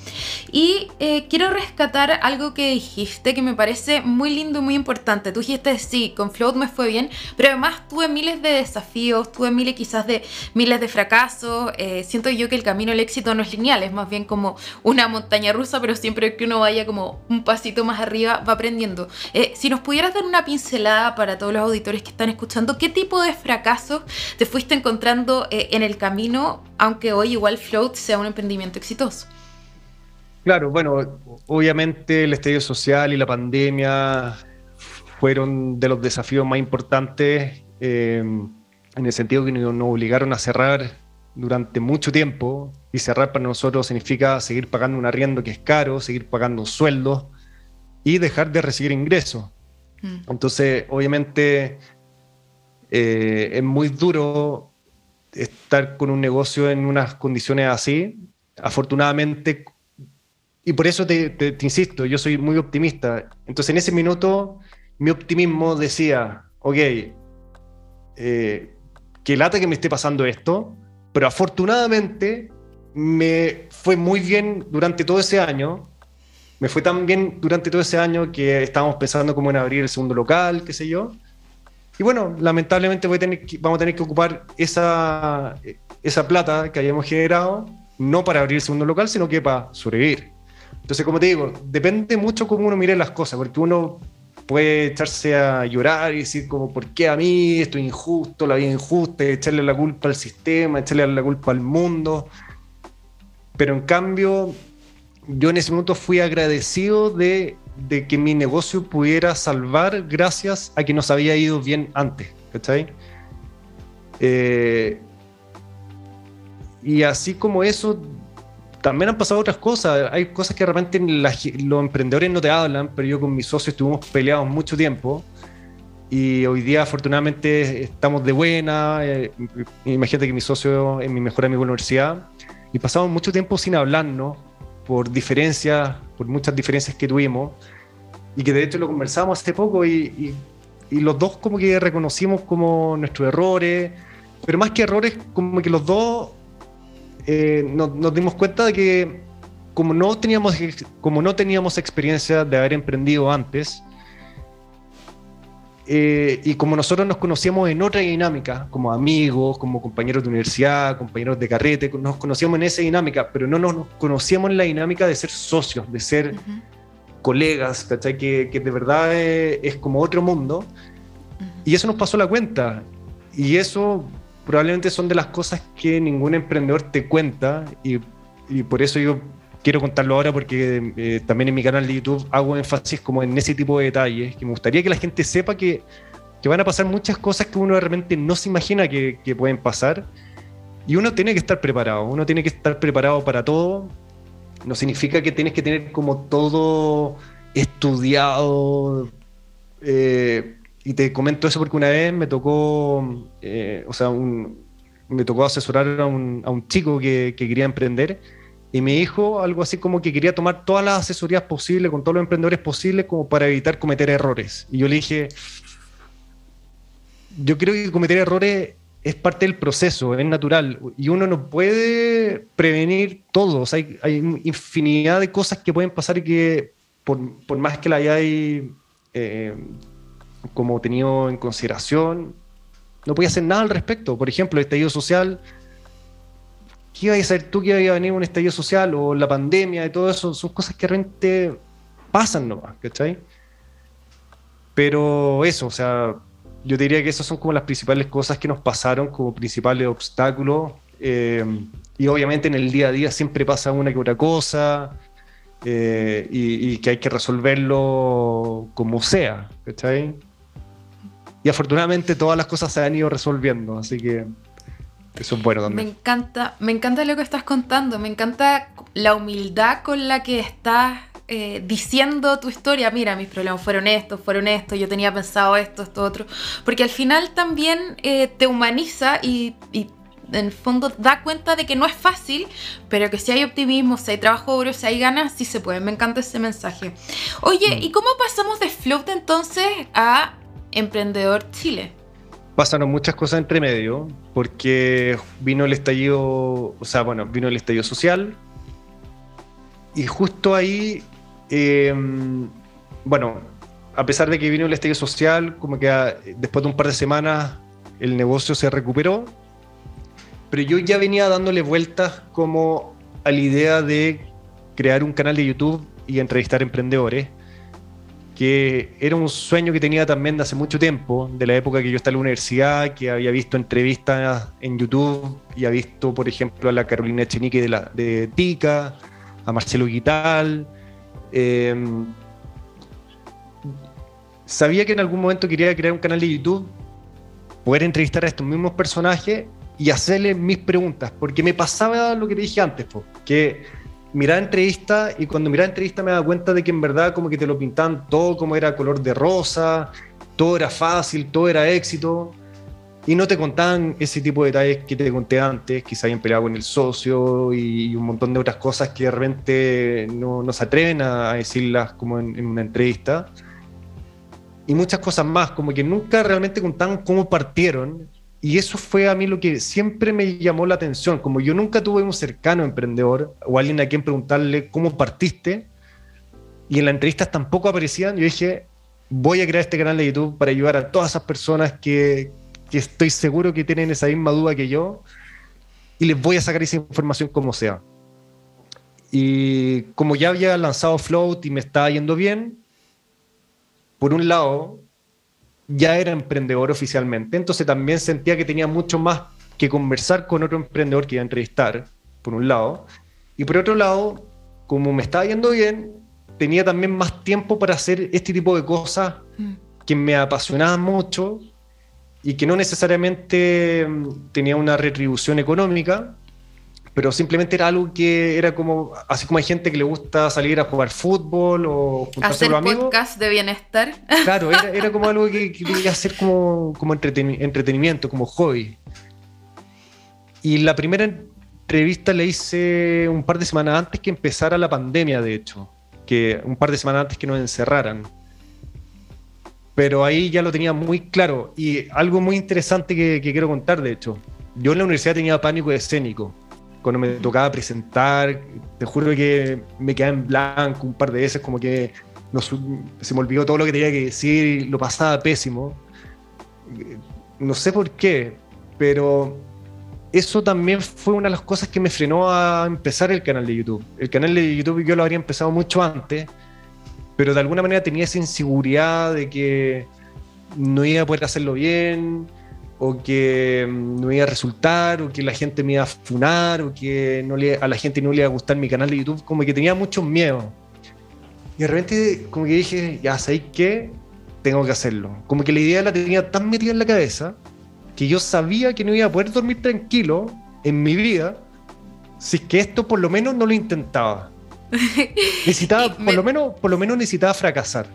Y eh, quiero rescatar algo que dijiste que me parece muy lindo y muy importante. Tú dijiste, sí, con Float me fue bien, pero además tuve miles de desafíos, tuve miles quizás de miles de fracasos. Eh, siento yo que el camino al éxito no es lineal, es más bien como una montaña rusa, pero siempre que uno vaya como un pasito más arriba va aprendiendo. si nos pudieras dar una pincelada para todos los auditores que están escuchando, ¿qué tipo de fracasos te fuiste encontrando eh, en el camino, aunque hoy igual Float sea un emprendimiento exitoso? Claro, bueno, obviamente el estallido social y la pandemia fueron de los desafíos más importantes eh, en el sentido que nos obligaron a cerrar durante mucho tiempo y cerrar para nosotros significa seguir pagando un arriendo que es caro, seguir pagando sueldos y dejar de recibir ingresos. Mm. Entonces, obviamente, eh, es muy duro estar con un negocio en unas condiciones así. Afortunadamente, y por eso te, insisto, yo soy muy optimista. Entonces en ese minuto mi optimismo decía, ok, eh, lata que me esté pasando esto, pero afortunadamente me fue muy bien durante todo ese año. Me fue tan bien durante todo ese año que estábamos pensando cómo en abrir el segundo local, qué sé yo. Y bueno, lamentablemente vamos a tener que ocupar esa, esa plata que hayamos generado, no para abrir el segundo local, sino que para sobrevivir. Entonces, como te digo, depende mucho cómo uno mire las cosas, porque uno puede echarse a llorar y decir como, ¿por qué a mí? Esto es injusto, la vida es injusta, echarle la culpa al sistema, echarle la culpa al mundo. Pero en cambio, yo en ese momento fui agradecido de de que mi negocio pudiera salvar gracias a que nos había ido bien antes, ¿cachai? Eh, y así como eso, también han pasado otras cosas. Hay cosas que de repente los emprendedores no te hablan, pero yo con mis socios estuvimos peleados mucho tiempo. Y hoy día, afortunadamente, estamos de buena. Eh, imagínate que mi socio es mi mejor amigo de la universidad. Y pasamos mucho tiempo sin hablarnos por diferencias, por muchas diferencias que tuvimos, y que de hecho lo conversamos hace poco y, y, los dos como que reconocimos como nuestros errores, pero más que errores, como que los dos eh, nos, nos, dimos cuenta de que como no, teníamos, como no teníamos experiencia de haber emprendido antes, eh, y como nosotros nos conocíamos en otra dinámica, como amigos, como compañeros de universidad, compañeros de carrete, nos conocíamos en esa dinámica, pero no nos conocíamos en la dinámica de ser socios, de ser colegas, ¿cachai? Que, que de verdad es, como otro mundo. Y eso nos pasó la cuenta. Y eso probablemente son de las cosas que ningún emprendedor te cuenta y, y por eso yo quiero contarlo ahora porque eh, también en mi canal de YouTube hago énfasis como en ese tipo de detalles, que me gustaría que la gente sepa que, que van a pasar muchas cosas que uno de repente no se imagina que, que, pueden pasar. Y uno tiene que estar preparado, uno tiene que estar preparado para todo. No significa que tienes que tener como todo estudiado. Eh, y te comento eso porque una vez me tocó, eh, o sea, me tocó asesorar a un, a un chico que, que quería emprender y me dijo algo así como que quería tomar todas las asesorías posibles con todos los emprendedores posibles como para evitar cometer errores. Y yo le dije, yo creo que cometer errores es parte del proceso, es natural, y uno no puede prevenir todo. hay, infinidad de cosas que pueden pasar que por, más que la hayáis eh, como tenido en consideración, no puede hacer nada al respecto. Por ejemplo, el estallido social ¿qué iba a hacer tú que iba a venir un estallido social o la pandemia y todo eso? Son cosas que realmente pasan nomás, ¿cachai? Pero eso, o sea, yo diría que esas son como las principales cosas que nos pasaron como principales obstáculos. Eh, y obviamente en el día a día siempre pasa una que otra cosa eh, y, y, que hay que resolverlo como sea, ¿cachai? Y afortunadamente todas las cosas se han ido resolviendo, así que eso es bueno también. Me encanta, me encanta lo que estás contando, me encanta la humildad con la que estás eh, diciendo tu historia, mira, mis problemas fueron estos, fueron estos, yo tenía pensado esto, esto, otro, porque al final también eh, te humaniza y, y, en el fondo da cuenta de que no es fácil, pero que si hay optimismo, si hay trabajo duro, si hay ganas, sí se puede. Me encanta ese mensaje. Oye, mm. ¿y cómo pasamos de Float entonces a Emprendedor Chile? Pasaron muchas cosas entre medio, porque vino el estallido, o sea, bueno, vino el estallido social, y justo ahí Em, bueno, a pesar de que vino el estallido social, como que ah, después de un par de semanas el negocio se recuperó, pero yo ya venía dándole vueltas como a la idea de crear un canal de YouTube y entrevistar emprendedores, que era un sueño que tenía también de hace mucho tiempo, de la época que yo estaba en la universidad, que había visto entrevistas en YouTube y había visto, por ejemplo, a la Carolina Echenique de, la, de Tica, a Marcelo Guital, Em, sabía que en algún momento quería crear un canal de YouTube, poder entrevistar a estos mismos personajes y hacerles mis preguntas, porque me pasaba lo que te dije antes, que miraba entrevistas y cuando miraba entrevistas me daba cuenta de que en verdad como que te lo pintaban todo como era color de rosa, todo era fácil, todo era éxito y no te contaban ese tipo de detalles que te conté antes, que se habían peleado con el socio y un montón de otras cosas que de repente no, no se atreven a decirlas como en, una entrevista. Y muchas cosas más, como que nunca realmente contaban cómo partieron. Y eso fue a mí lo que siempre me llamó la atención. Como yo nunca tuve un cercano emprendedor o alguien a quien preguntarle cómo partiste, y en las entrevistas tampoco aparecían, yo dije, voy a crear este canal de YouTube para ayudar a todas esas personas que, que estoy seguro que tienen esa misma duda que yo y les voy a sacar esa información como sea. Y como ya había lanzado Float y me estaba yendo bien, por un lado, ya era emprendedor oficialmente, entonces también sentía que tenía mucho más que conversar con otro emprendedor que iba a entrevistar, por un lado, y por otro lado, como me estaba yendo bien, tenía también más tiempo para hacer este tipo de cosas mm. que me apasionaban mucho y que no necesariamente mm, tenía una retribución económica, pero simplemente era algo que era como, así como hay gente que le gusta salir a jugar fútbol o juntarse hacer amigos. podcast de bienestar. Claro, <laughs> era, como algo que, quería hacer como, como entretenimiento, como hobby. Y la primera entrevista la hice un par de semanas antes que empezara la pandemia, de hecho, que un par de semanas antes que nos encerraran pero ahí ya lo tenía muy claro. Y algo muy interesante que, quiero contar, de hecho, yo en la universidad tenía pánico escénico. Cuando me tocaba presentar, te juro que me quedaba en blanco un par de veces, como que se me olvidó todo lo que tenía que decir, lo pasaba pésimo. No sé por qué, pero eso también fue una de las cosas que me frenó a empezar el canal de YouTube. El canal de YouTube yo lo habría empezado mucho antes, pero de alguna manera tenía esa inseguridad de que no iba a poder hacerlo bien, o que mm, no iba a resultar, o que la gente me iba a funar, o que no le, a la gente no le iba a gustar mi canal de YouTube, como que tenía mucho miedo. Y de repente, como que dije, ya sabéis qué, tengo que hacerlo. Como que la idea la tenía tan metida en la cabeza que yo sabía que no iba a poder dormir tranquilo en mi vida si es que esto por lo menos no lo intentaba. <laughs> necesitaba, por, lo menos, por lo menos necesitaba fracasar.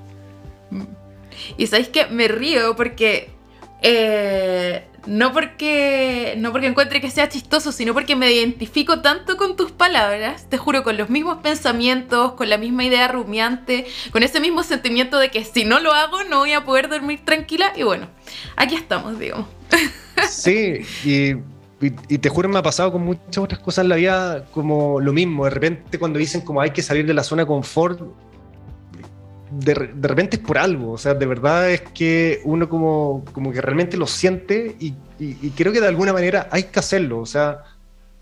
Y sabéis que me río porque. Eh, no porque. No porque encuentre que sea chistoso, sino porque me identifico tanto con tus palabras. Te juro, con los mismos pensamientos, con la misma idea rumiante, con ese mismo sentimiento de que si no lo hago, no voy a poder dormir tranquila. Y bueno, aquí estamos, digamos. <laughs> Sí, y y, te juro, me ha pasado con muchas otras cosas en la vida como lo mismo. De repente, cuando dicen como hay que salir de la zona confort, de, repente es por algo. O sea, de verdad es que uno como, como que realmente lo siente y, creo que de alguna manera hay que hacerlo. O sea,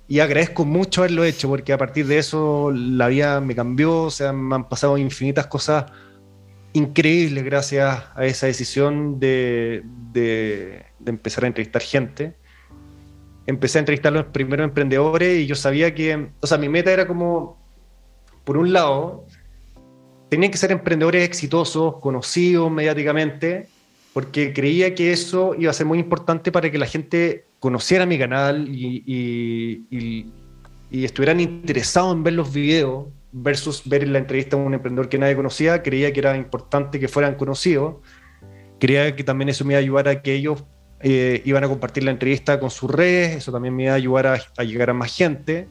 y agradezco mucho haberlo hecho porque a partir de eso la vida me cambió. O sea, me han pasado infinitas cosas increíbles gracias a esa decisión de, de empezar a entrevistar gente empecé a entrevistar a los primeros emprendedores y yo sabía que, o sea, mi meta era como, por un lado, tenían que ser emprendedores exitosos, conocidos mediáticamente, porque creía que eso iba a ser muy importante para que la gente conociera mi canal y, estuvieran interesados en ver los videos versus ver la entrevista a un emprendedor que nadie conocía, creía que era importante que fueran conocidos, creía que también eso me iba a ayudar que ellos eh, iban a compartir la entrevista con sus redes, eso también me iba a ayudar a, llegar a más gente.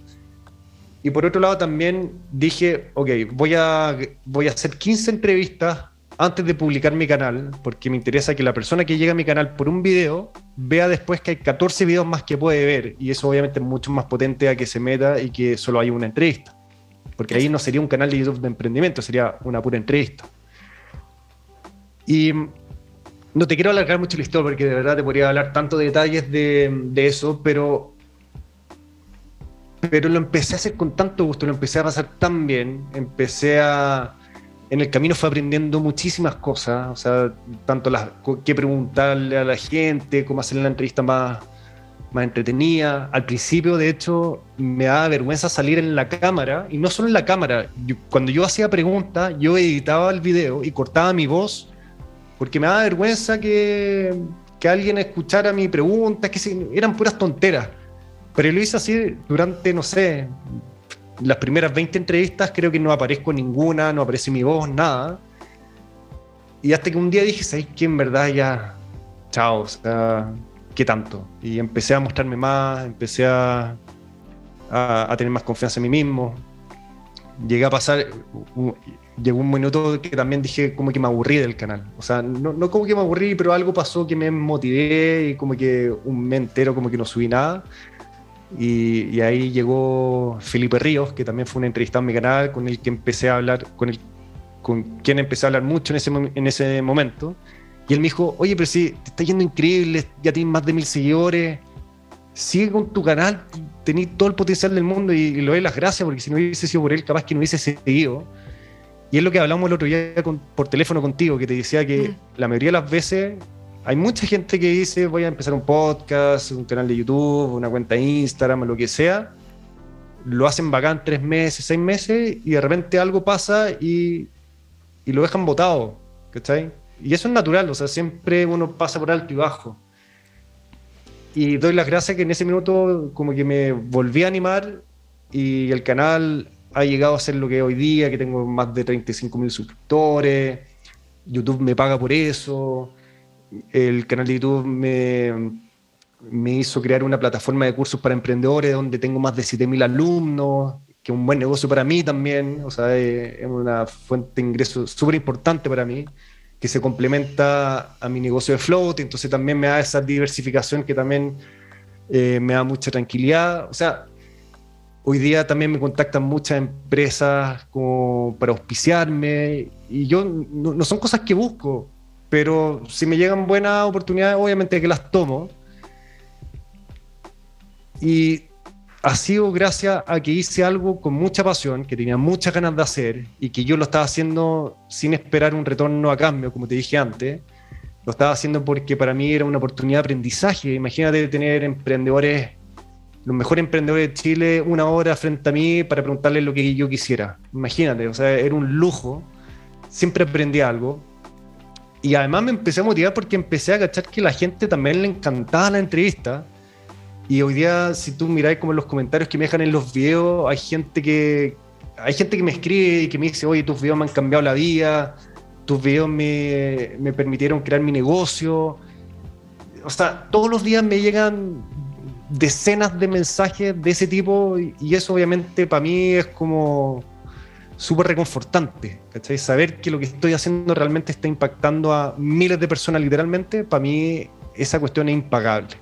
Y por otro lado también dije, ok, voy a, voy a hacer 15 entrevistas antes de publicar mi canal, porque me interesa que la persona que llega a mi canal por un video vea después que hay 14 videos más que puede ver, y eso obviamente es mucho más potente a que se meta y que solo haya una entrevista, porque ahí no sería un canal de YouTube de emprendimiento, sería una pura entrevista. Y no te quiero alargar mucho la historia, porque de verdad te podría hablar tanto de detalles de, de eso, pero pero lo empecé a hacer con tanto gusto, lo empecé a pasar tan bien, empecé a, en el camino fue aprendiendo muchísimas cosas, o sea, tanto las, qué preguntarle a la gente, cómo hacer la entrevista más, más entretenida. Al principio, de hecho, me daba vergüenza salir en la cámara, y no solo en la cámara, cuando yo hacía preguntas, yo editaba el video y cortaba mi voz, porque me daba vergüenza que, que alguien escuchara mi pregunta, que eran puras tonteras. Pero lo hice así durante, no sé, las primeras 20 entrevistas creo que no aparezco ninguna, no aparece mi voz, nada. Y hasta que un día dije, ¿sabes qué? En verdad ya, chao, ¿qué tanto? Y empecé a mostrarme más, empecé a, a, tener más confianza en mí mismo. Llegué a pasar, llegó un minuto que también dije como que me aburrí del canal. O sea, no, no como que me aburrí, pero algo pasó que me motivé y como que un mes entero como que no subí nada. Y, ahí llegó Felipe Ríos, que también fue un entrevistado en mi canal, con el que empecé a hablar, con, el, con quien empecé a hablar mucho en ese, en ese momento. Y él me dijo, oye, pero si te está yendo increíble, ya tienes más de mil seguidores, sigue con tu canal, tenés todo el potencial del mundo y, le doy las gracias, porque si no hubiese sido por él, capaz que no hubiese seguido. Y es lo que hablamos el otro día por teléfono contigo, que te decía que mm. la mayoría de las veces hay mucha gente que dice voy a empezar un podcast, un canal de YouTube, una cuenta de Instagram, lo que sea. Lo hacen bacán tres meses, seis meses y de repente algo pasa y, y lo dejan botado. ¿Cachai? Y eso es natural, o sea, siempre uno pasa por alto y bajo. Y doy las gracias que en ese minuto como que me volví a animar y el canal ha llegado a ser lo que es hoy día, que tengo más de 35 mil suscriptores, YouTube me paga por eso, el canal de YouTube me, me hizo crear una plataforma de cursos para emprendedores donde tengo más de 7.000 alumnos, que es un buen negocio para mí también, o sea, es una fuente de ingreso súper importante para mí, que se complementa a mi negocio de float, entonces también me da esa diversificación que también eh, me da mucha tranquilidad, o sea, hoy día también me contactan muchas empresas como para auspiciarme y yo no son cosas que busco, pero si me llegan buenas oportunidades, obviamente que las tomo. Y ha sido gracias a que hice algo con mucha pasión, que tenía muchas ganas de hacer y que yo lo estaba haciendo sin esperar un retorno a cambio, como te dije antes. Lo estaba haciendo porque para mí era una oportunidad de aprendizaje. Imagínate tener emprendedores, los mejores emprendedores de Chile, una hora frente a mí para preguntarles lo que yo quisiera. Imagínate, o sea, era un lujo. Siempre aprendí algo y además me empecé a motivar porque empecé a cachar que la gente también le encantaba la entrevista. Y hoy día, si tú miráis como los comentarios que me dejan en los videos, hay gente que, hay gente que me escribe y que me dice, oye, tus videos me han cambiado la vida, tus videos me, me permitieron crear mi negocio. O sea, todos los días me llegan decenas de mensajes de ese tipo y eso obviamente para mí es como súper reconfortante, ¿cachai? Saber que lo que estoy haciendo realmente está impactando a miles de personas literalmente, para mí esa cuestión es impagable.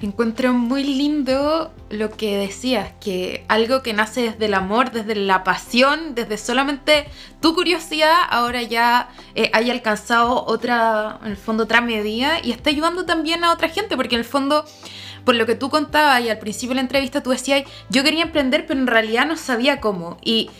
Encuentro muy lindo lo que decías, que algo que nace desde el amor, desde la pasión, desde solamente tu curiosidad, ahora ya eh, haya alcanzado otra, en el fondo, otra medida y está ayudando también a otra gente, porque en el fondo por lo que tú contabas y al principio de la entrevista tú decías, yo quería emprender, pero en realidad no sabía cómo. Y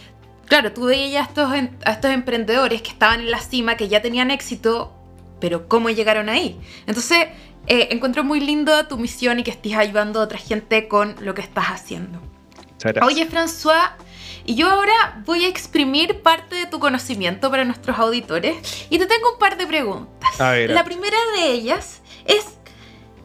claro, tú veías a estos, a estos emprendedores que estaban en la cima, que ya tenían éxito, pero ¿cómo llegaron ahí? Entonces, eh, encuentro muy lindo tu misión y que estés ayudando a otra gente con lo que estás haciendo. Oye, François, y yo ahora voy a exprimir parte de tu conocimiento para nuestros auditores y te tengo un par de preguntas. La primera de ellas es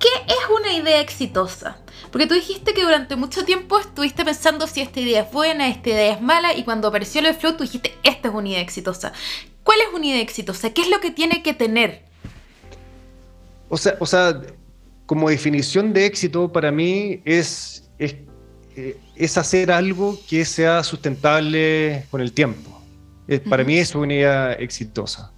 ¿Qué es una idea exitosa? Porque tú dijiste que durante mucho tiempo estuviste pensando si esta idea es buena, esta idea es mala, y cuando apareció el flow tú dijiste, esta es una idea exitosa. ¿Cuál es una idea exitosa? ¿Qué es lo que tiene que tener? O sea, o sea como definición de éxito para mí es, es, eh, es hacer algo que sea sustentable con el tiempo. Para mí es una idea exitosa.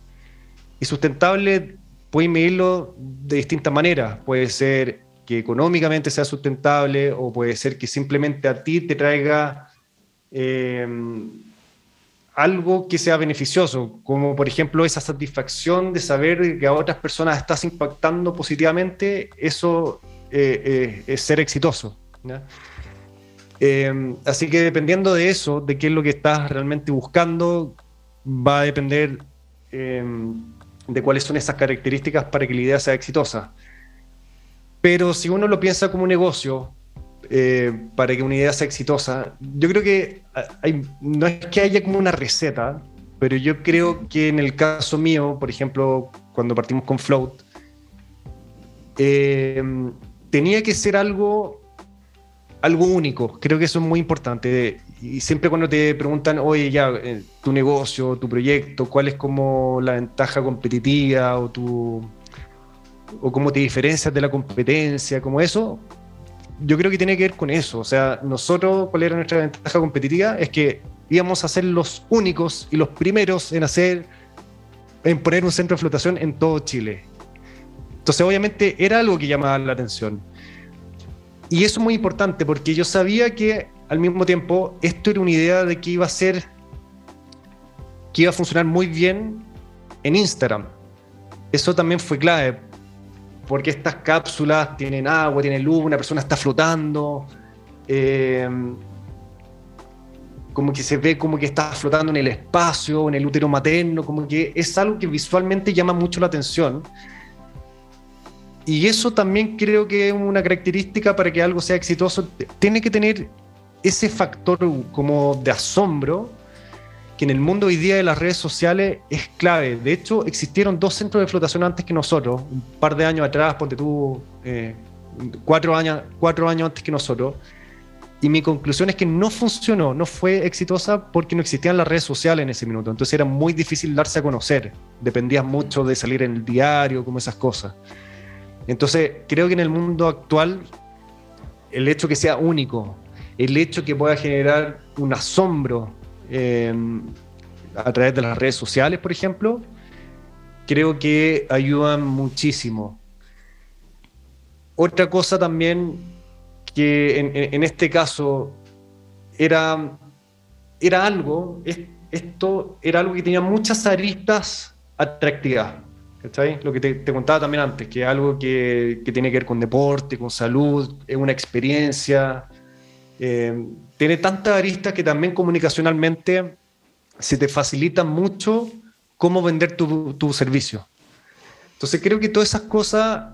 Y sustentable puede medirlo de distintas maneras. Puede ser que económicamente sea sustentable o puede ser que simplemente a ti te traiga eh, algo que sea beneficioso, como por ejemplo esa satisfacción de saber que a otras personas estás impactando positivamente, eso eh, eh, es ser exitoso. así que dependiendo de eso, de qué es lo que estás realmente buscando, va a depender de cuáles son esas características para que la idea sea exitosa. Pero si uno lo piensa como un negocio, eh, para que una idea sea exitosa, yo creo que no es que haya como una receta, pero yo creo que en el caso mío, por ejemplo, cuando partimos con Float, eh, tenía que ser algo, algo único. Creo que eso es muy importante. Y siempre cuando te preguntan, oye, ya, eh, tu negocio, tu proyecto, cuál es como la ventaja competitiva o tu o cómo te diferencias de la competencia, como eso, yo creo que tiene que ver con eso. O sea, nosotros, ¿cuál era nuestra ventaja competitiva? Es que íbamos a ser los únicos y los primeros en hacer, en poner un centro de flotación en todo Chile. Entonces, obviamente, era algo que llamaba la atención. Y eso es muy importante porque yo sabía que al mismo tiempo esto era una idea de que iba a ser, que iba a funcionar muy bien en Instagram. Eso también fue clave porque estas cápsulas tienen agua, tienen luz, una persona está flotando, eh, como que se ve como que está flotando en el espacio, en el útero materno, como que es algo que visualmente llama mucho la atención. Y eso también creo que es una característica para que algo sea exitoso. Tiene que tener ese factor como de asombro que en el mundo hoy día de las redes sociales es clave. De hecho, existieron dos centros de flotación antes que nosotros, un par de años atrás, ponte tú, eh, cuatro, años, cuatro años antes que nosotros. Y mi conclusión es que no funcionó, no fue exitosa porque no existían las redes sociales en ese minuto. Entonces era muy difícil darse a conocer. Dependías mucho de salir en el diario, como esas cosas. Entonces creo que en el mundo actual, el hecho que sea único, el hecho que pueda generar un asombro Em, a través de las redes sociales, por ejemplo, creo que ayudan muchísimo. Otra cosa también que en, este caso era, era algo, esto era algo que tenía muchas aristas atractivas. Lo que te, contaba también antes, que es algo que, tiene que ver con deporte, con salud, es una experiencia, eh, tiene tantas aristas que también comunicacionalmente se te facilita mucho cómo vender tu, tu servicio. Entonces creo que todas esas cosas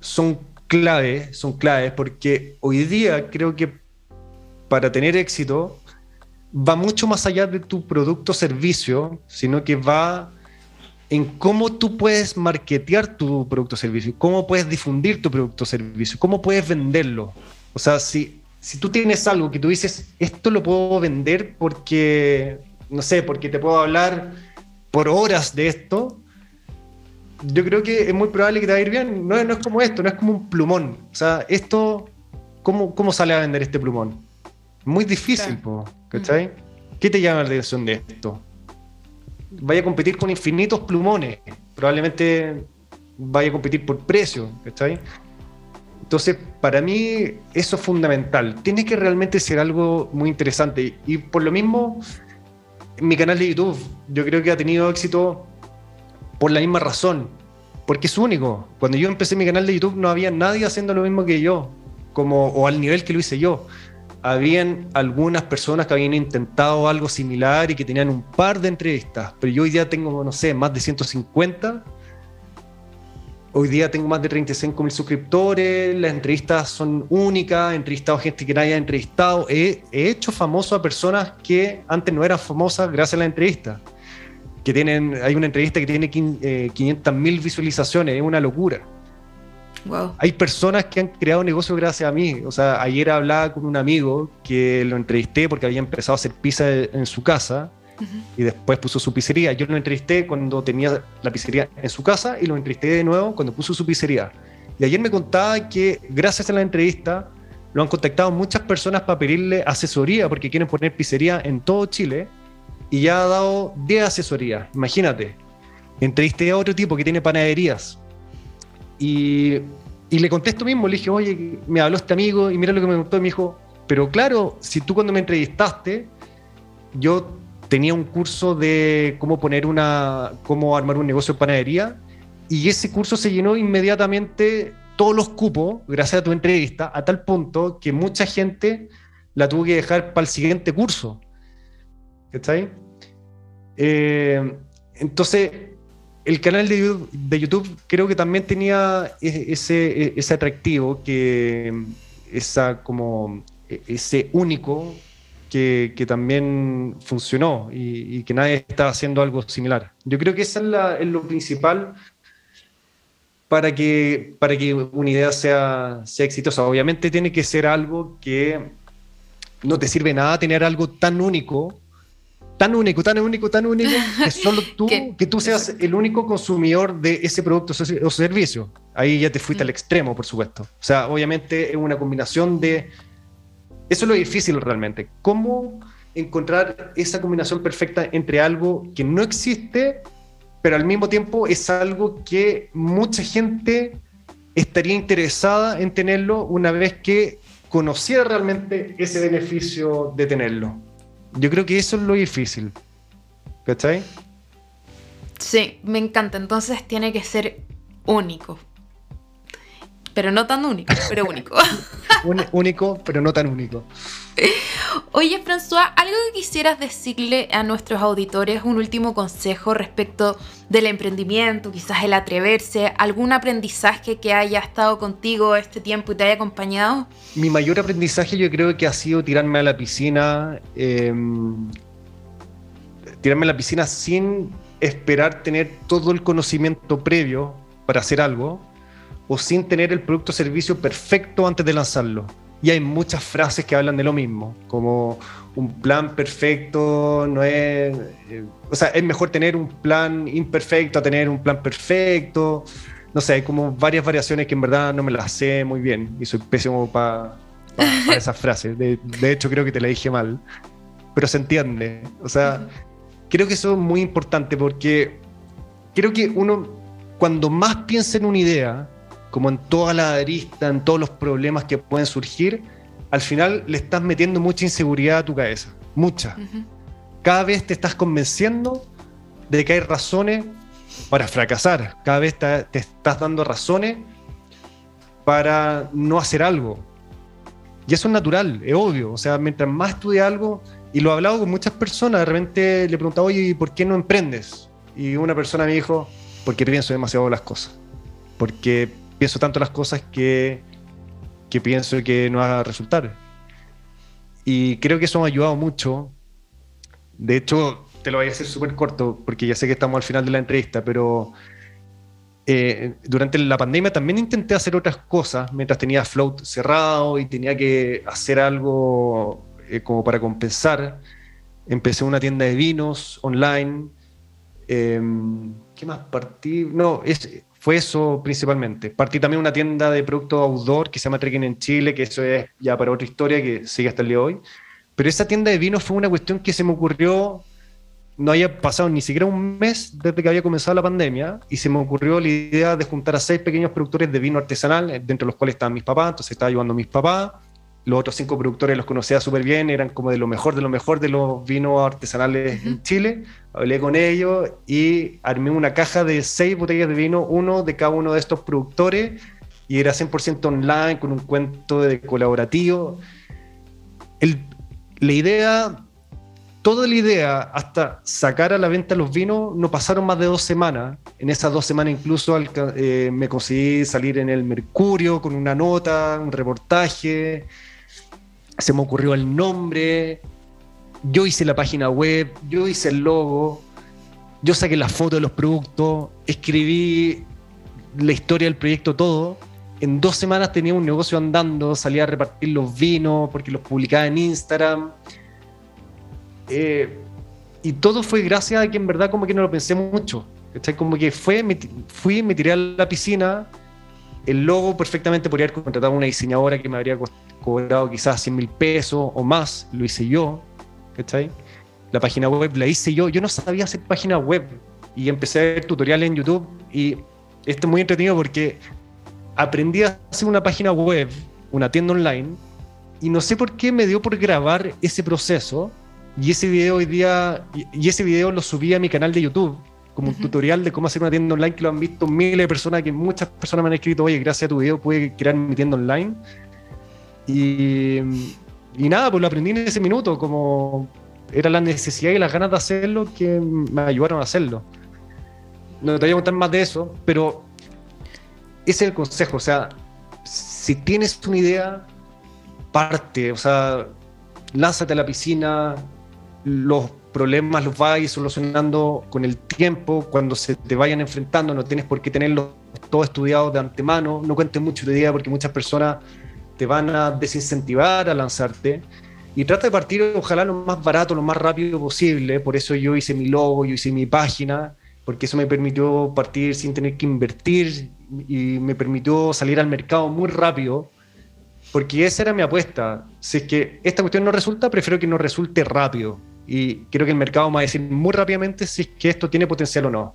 son claves, son claves, porque hoy día creo que para tener éxito va mucho más allá de tu producto o servicio, sino que va en cómo tú puedes marketear tu producto o servicio, cómo puedes difundir tu producto o servicio, cómo puedes venderlo. O sea, si si tú tienes algo que tú dices, esto lo puedo vender porque, no sé, porque te puedo hablar por horas de esto, yo creo que es muy probable que te va a ir bien. No, no es como esto, no es como un plumón. O sea, esto, ¿cómo, cómo sale a vender este plumón? Muy difícil, ¿cachai? Mm. ¿Qué te llama la atención de esto? Vaya a competir con infinitos plumones. Probablemente vaya a competir por precio, ¿cachai? Entonces, para mí eso es fundamental. Tiene que realmente ser algo muy interesante. Y por lo mismo, mi canal de YouTube, yo creo que ha tenido éxito por la misma razón, porque es único. Cuando yo empecé mi canal de YouTube no había nadie haciendo lo mismo que yo, como, o al nivel que lo hice yo. Habían algunas personas que habían intentado algo similar y que tenían un par de entrevistas, pero yo hoy día tengo, no sé, más de 150 Hoy día tengo más de 35 mil suscriptores, las entrevistas son únicas, he entrevistado a gente que nadie ha entrevistado, he, hecho famoso a personas que antes no eran famosas gracias a la entrevista. Que tienen, hay una entrevista que tiene 500 eh, mil visualizaciones, es una locura. Hay personas que han creado negocios gracias a mí. O sea, ayer hablaba con un amigo que lo entrevisté porque había empezado a hacer pizza en su casa y después puso su pizzería. Yo lo entrevisté cuando tenía la pizzería en su casa y lo entrevisté de nuevo cuando puso su pizzería. Y ayer me contaba que gracias a la entrevista lo han contactado muchas personas para pedirle asesoría porque quieren poner pizzería en todo Chile y ya ha dado 10 asesorías. Imagínate. Entrevisté a otro tipo que tiene panaderías y, y le contesto mismo, le dije, oye, me habló este amigo y mira lo que me contó y me dijo, pero claro, si tú cuando me entrevistaste, yo tenía un curso de cómo poner una, cómo armar un negocio de panadería y ese curso se llenó inmediatamente todos los cupos gracias a tu entrevista a tal punto que mucha gente la tuvo que dejar para el siguiente curso. ¿Está ahí? Eh, entonces, el canal de YouTube, creo que también tenía e, ese, e, ese atractivo, que esa como e, ese único que, también funcionó y, que nadie está haciendo algo similar. Yo creo que eso es, lo principal para que, para que una idea sea, sea exitosa. Obviamente tiene que ser algo que no te sirve nada tener algo tan único, tan único, tan único, tan único, que <laughs> solo tú, que tú seas el único consumidor de ese producto o servicio. Ahí ya te fuiste mm. al extremo, por supuesto. O sea, obviamente es una combinación de eso es lo difícil realmente. ¿Cómo encontrar esa combinación perfecta entre algo que no existe, pero al mismo tiempo es algo que mucha gente estaría interesada en tenerlo una vez que conociera realmente ese beneficio de tenerlo? Yo creo que eso es lo difícil. ¿Cachai? Sí, me encanta. Entonces tiene que ser único. Pero no tan único, pero único. <laughs> único, pero no tan único. Oye, François, ¿algo que quisieras decirle a nuestros auditores, un último consejo respecto del emprendimiento, quizás el atreverse, algún aprendizaje que haya estado contigo este tiempo y te haya acompañado? Mi mayor aprendizaje yo creo que ha sido tirarme a la piscina, em, tirarme a la piscina sin esperar tener todo el conocimiento previo para hacer algo o sin tener el producto o servicio perfecto antes de lanzarlo. Y hay muchas frases que hablan de lo mismo, como un plan perfecto no es... Eh, o sea, es mejor tener un plan imperfecto a tener un plan perfecto. No sé, hay como varias variaciones que en verdad no me las sé muy bien y soy pésimo para esas <laughs> frases. De, de, hecho, creo que te la dije mal, pero se entiende. O sea, creo que eso es muy importante porque creo que uno, cuando más piensa en una idea, como en toda la arista, en todos los problemas que pueden surgir, al final le estás metiendo mucha inseguridad a tu cabeza, mucha. Cada vez te estás convenciendo de que hay razones para fracasar, cada vez te, estás dando razones para no hacer algo. Y eso es natural, es obvio. O sea, mientras más estudia algo, y lo he hablado con muchas personas, de repente le preguntaba, oye, ¿por qué no emprendes? Y una persona me dijo, porque pienso demasiado las cosas. Porque pienso tanto las cosas que, que pienso que no va a resultar. Y creo que eso me ha ayudado mucho. De hecho, te lo voy a hacer súper corto porque ya sé que estamos al final de la entrevista, pero eh, durante la pandemia también intenté hacer otras cosas mientras tenía Float cerrado y tenía que hacer algo eh, como para compensar. Empecé una tienda de vinos online. Em, ¿Qué más partí? No, es, fue eso principalmente. Partí también una tienda de productos outdoor que se llama Trekking en Chile, que eso es ya para otra historia que sigue hasta el día de hoy. Pero esa tienda de vino fue una cuestión que se me ocurrió, no había pasado ni siquiera un mes desde que había comenzado la pandemia, y se me ocurrió la idea de juntar a seis pequeños productores de vino artesanal, dentro de los cuales estaban mis papás, entonces estaba ayudando a mis papás, los otros cinco productores los conocía súper bien, eran como de lo mejor de lo mejor de los vinos artesanales en Chile. Hablé con ellos y armé una caja de seis botellas de vino, uno de cada uno de estos productores, y era 100% online, con un cuento de colaborativo. El, la idea, toda la idea, hasta sacar a la venta los vinos, no pasaron más de dos semanas. En esas dos semanas incluso eh, me conseguí salir en el Mercurio con una nota, un reportaje se me ocurrió el nombre, yo hice la página web, yo hice el logo, yo saqué la foto de los productos, escribí la historia del proyecto, todo, en dos semanas tenía un negocio andando, salía a repartir los vinos porque los publicaba en Instagram. Eh, y todo fue gracias a que en verdad como que no lo pensé mucho. Como que fue, me, fui, me tiré a la piscina, el logo perfectamente podría haber contratado a una diseñadora que me habría cobrado quizás 100 mil pesos o más, lo hice yo. La página web la hice yo, yo no sabía hacer página web y empecé a ver tutoriales en YouTube y esto es muy entretenido porque aprendí a hacer una página web, una tienda online, y no sé por qué me dio por grabar ese proceso. Y ese video hoy día, y ese video lo subí a mi canal de YouTube como un tutorial de cómo hacer una tienda online que lo han visto miles de personas, que muchas personas me han escrito, oye, gracias a tu video pude crear mi tienda online. Y, nada, pues lo aprendí en ese minuto, como era la necesidad y las ganas de hacerlo que me ayudaron a hacerlo. No te voy a contar más de eso, pero ese es el consejo. O sea, si tienes una idea, parte, o sea, lánzate a la piscina, los problemas los vas a ir solucionando con el tiempo, cuando se te vayan enfrentando, no tienes por qué tenerlo todo estudiado de antemano, no cuentes mucho tu idea porque muchas personas te van a desincentivar a lanzarte y trata de partir ojalá lo más barato, lo más rápido posible, por eso yo hice mi logo, yo hice mi página, porque eso me permitió partir sin tener que invertir y me permitió salir al mercado muy rápido, porque esa era mi apuesta. Si es que esta cuestión no resulta, prefiero que no resulte rápido. Y creo que el mercado me va a decir muy rápidamente si es que esto tiene potencial o no.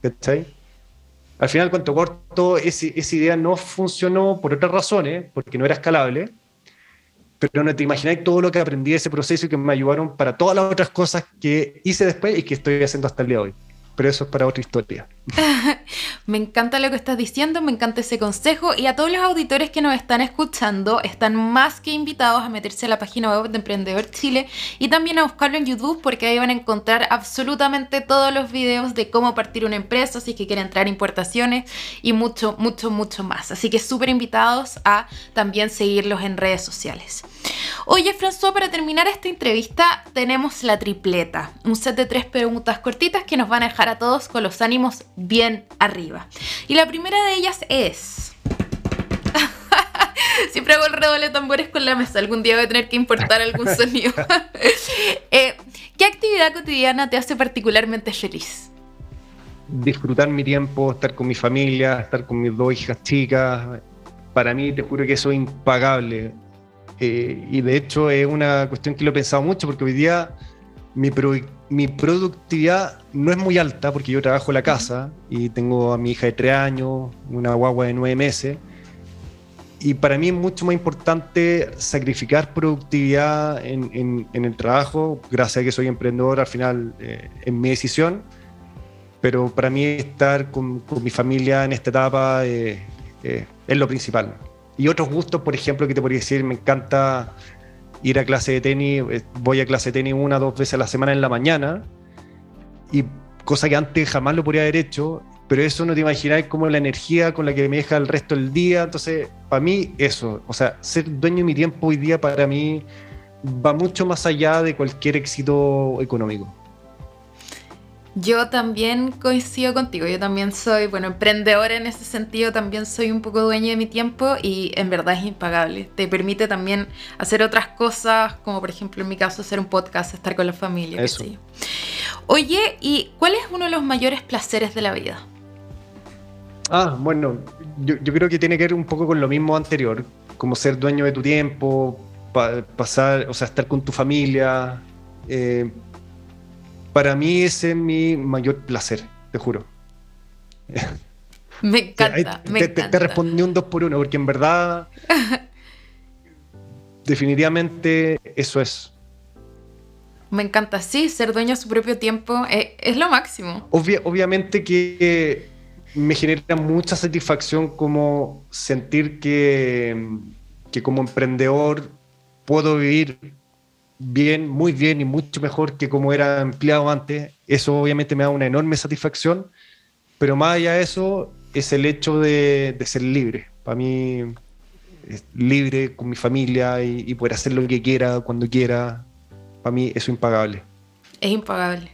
¿Cachai? Al final, cuanto corto, esa idea no funcionó por otras razones, porque no era escalable, pero no te imagináis todo lo que aprendí de ese proceso y que me ayudaron para todas las otras cosas que hice después y que estoy haciendo hasta el día de hoy pero eso es para otra historia. <laughs> me encanta lo que estás diciendo, me encanta ese consejo y a todos los auditores que nos están escuchando están más que invitados a meterse a la página web de Emprendedor Chile y también a buscarlo en YouTube porque ahí van a encontrar absolutamente todos los videos de cómo partir una empresa, si es que quieren entrar importaciones y mucho, mucho, mucho más. Así que súper invitados a también seguirlos en redes sociales. Oye, François, para terminar esta entrevista tenemos la tripleta, un set de tres preguntas cortitas que nos van a dejar a todos con los ánimos bien arriba. Y la primera de ellas es... <laughs> Siempre hago el redoble de tambores con la mesa. Algún día voy a tener que importar algún <laughs> sonido. <laughs> Eh, ¿Qué actividad cotidiana te hace particularmente feliz? Disfrutar mi tiempo, estar con mi familia, estar con mis dos hijas chicas. Para mí, te juro que eso es impagable. Eh, y de hecho es una cuestión que lo he pensado mucho porque hoy día mi, mi productividad no es muy alta porque yo trabajo en la casa y tengo a mi hija de tres años, una guagua de nueve meses. Y para mí es mucho más importante sacrificar productividad en, en, el trabajo, gracias a que soy emprendedor, al final eh, en mi decisión. Pero para mí estar con, con mi familia en esta etapa eh, es lo principal. Y otros gustos, por ejemplo, que te podría decir, me encanta ir a clase de tenis, eh, voy a clase de tenis una dos veces a la semana en la mañana, y cosa que antes jamás lo podría haber hecho, pero eso no te imagináis como la energía con la que me deja el resto del día, entonces, para mí eso, o sea, ser dueño de mi tiempo hoy día para mí va mucho más allá de cualquier éxito económico. Yo también coincido contigo, yo también soy, bueno, emprendedora en ese sentido, también soy un poco dueña de mi tiempo y en verdad es impagable. Te permite también hacer otras cosas, como por ejemplo en mi caso hacer un podcast, estar con la familia. Eso. Oye, ¿y cuál es uno de los mayores placeres de la vida? Ah, bueno, yo, creo que tiene que ver un poco con lo mismo anterior, como ser dueño de tu tiempo, pasar, o sea, estar con tu familia. Eh, para mí ese es mi mayor placer, te juro. Me <laughs> encanta, me te, encanta. respondí un dos por uno, porque en verdad, <laughs> definitivamente eso es. Me encanta, sí, ser dueño de su propio tiempo es, lo máximo. obviamente que me genera mucha satisfacción como sentir que, que como emprendedor puedo vivir bien, muy bien y mucho mejor que como era empleado antes. Eso obviamente me da una enorme satisfacción, pero más allá de eso es el hecho de, ser libre. Para mí, libre con mi familia y, poder hacer lo que quiera, cuando quiera, para mí eso es impagable. Es impagable.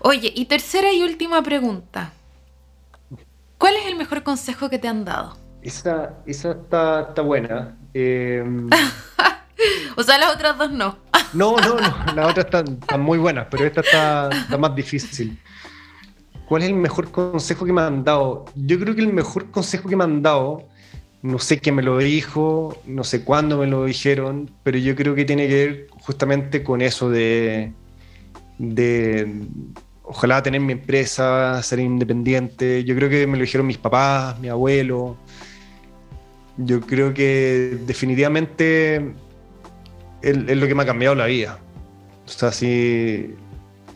Oye, y tercera y última pregunta. ¿Cuál es el mejor consejo que te han dado? Esa, esa está, está buena. Em, <laughs> o sea, las otras dos no. no, no, no. Las otras están, muy buenas, pero esta está, está más difícil. ¿Cuál es el mejor consejo que me han dado? Yo creo que el mejor consejo que me han dado, no sé quién me lo dijo, no sé cuándo me lo dijeron, pero yo creo que tiene que ver justamente con eso de, de ojalá tener mi empresa, ser independiente. Yo creo que me lo dijeron mis papás, mi abuelo. Yo creo que definitivamente es, lo que me ha cambiado la vida. O sea, sí,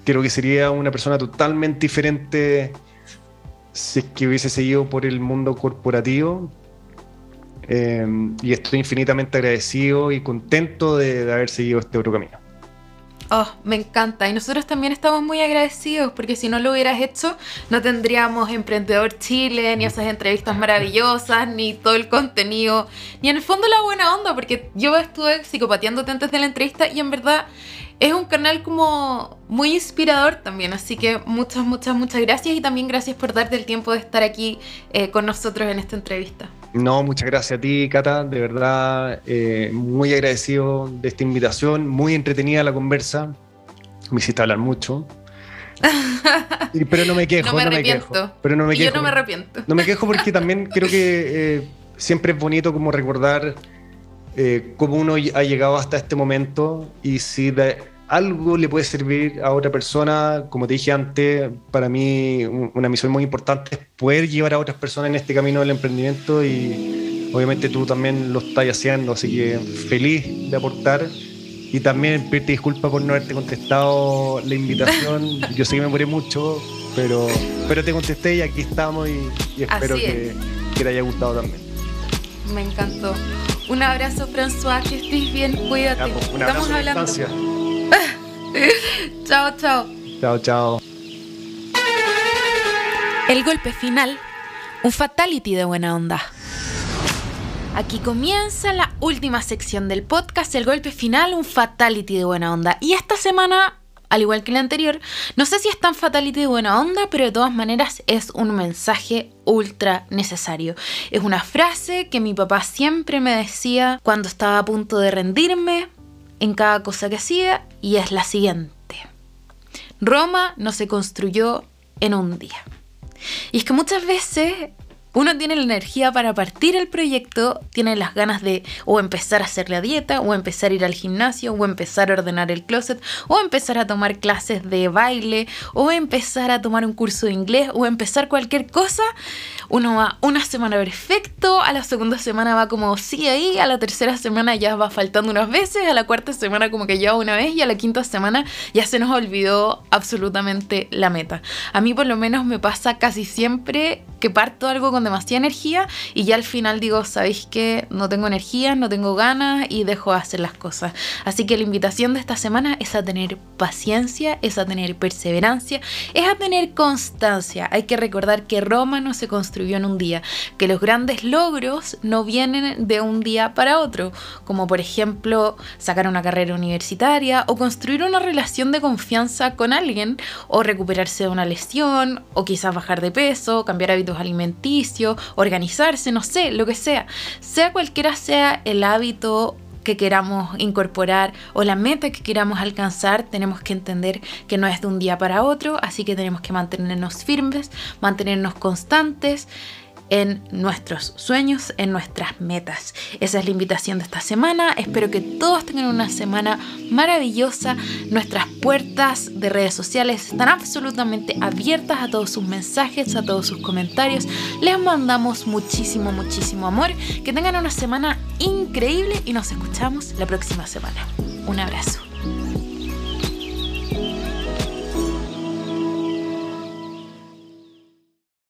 creo que sería una persona totalmente diferente si es que hubiese seguido por el mundo corporativo. Eh, y estoy infinitamente agradecido y contento de haber seguido este otro camino. Oh, me encanta. Y nosotros también estamos muy agradecidos porque si no lo hubieras hecho, no tendríamos Emprendedor Chile, ni esas entrevistas maravillosas, ni todo el contenido, ni en el fondo la buena onda, porque yo estuve psicopateándote antes de la entrevista y en verdad es un canal como muy inspirador también, así que muchas, muchas, muchas gracias y también gracias por darte el tiempo de estar aquí eh, con nosotros en esta entrevista. No, muchas gracias a ti, Cata, de verdad, eh, muy agradecido de esta invitación, muy entretenida la conversa, me hiciste hablar mucho. pero <laughs> no me quejo, no me, quejo. Pero no me quejo. Yo no me arrepiento. No me quejo porque también <laughs> creo que eh, siempre es bonito como recordar eh, cómo uno ha llegado hasta este momento y si de algo le puede servir a otra persona, como te dije antes, para mí una misión muy importante es poder llevar a otras personas en este camino del emprendimiento y obviamente tú también lo estás haciendo, así que feliz de aportar y también pedirte disculpas por no haberte contestado la invitación, <laughs> yo sé que me morí mucho, pero, pero te contesté y aquí estamos y, espero que, que te haya gustado también. Me encantó. Un abrazo, François, que estés bien, cuídate. Pues, un abrazo Estamos hablando. <laughs> chao, chao. Chao, chao. El golpe final, un fatality de buena onda. Aquí comienza la última sección del podcast, el golpe final, un fatality de buena onda. Y esta semana al igual que la anterior, no sé si es tan fatality de buena onda, pero de todas maneras es un mensaje ultra necesario. Es una frase que mi papá siempre me decía cuando estaba a punto de rendirme en cada cosa que hacía y es la siguiente. Roma no se construyó en un día. Y es que muchas veces uno tiene la energía para partir el proyecto, tiene las ganas de o empezar a hacer la dieta, o empezar a ir al gimnasio, o empezar a ordenar el closet, o empezar a tomar clases de baile, o empezar a tomar un curso de inglés, o empezar cualquier cosa. Uno va una semana perfecto, a la segunda semana va como sí ahí, a la tercera semana ya va faltando unas veces, a la cuarta semana como que ya una vez y a la quinta semana ya se nos olvidó absolutamente la meta. A mí por lo menos me pasa casi siempre que parto algo con demasiada energía y ya al final digo, ¿sabéis que no tengo energía, no tengo ganas y dejo de hacer las cosas? Así que la invitación de esta semana es a tener paciencia, es a tener perseverancia, es a tener constancia. Hay que recordar que Roma no se construyó en un día, que los grandes logros no vienen de un día para otro, como por ejemplo sacar una carrera universitaria o construir una relación de confianza con alguien o recuperarse de una lesión o quizás bajar de peso, cambiar hábitos alimenticios, organizarse, no sé, lo que sea. Sea cualquiera sea el hábito que queramos incorporar o la meta que queramos alcanzar, tenemos que entender que no es de un día para otro, así que tenemos que mantenernos firmes, mantenernos constantes en nuestros sueños, en nuestras metas. Esa es la invitación de esta semana. Espero que todos tengan una semana maravillosa. Nuestras puertas de redes sociales están absolutamente abiertas a todos sus mensajes, a todos sus comentarios. Les mandamos muchísimo, muchísimo amor. Que tengan una semana increíble y nos escuchamos la próxima semana. Un abrazo.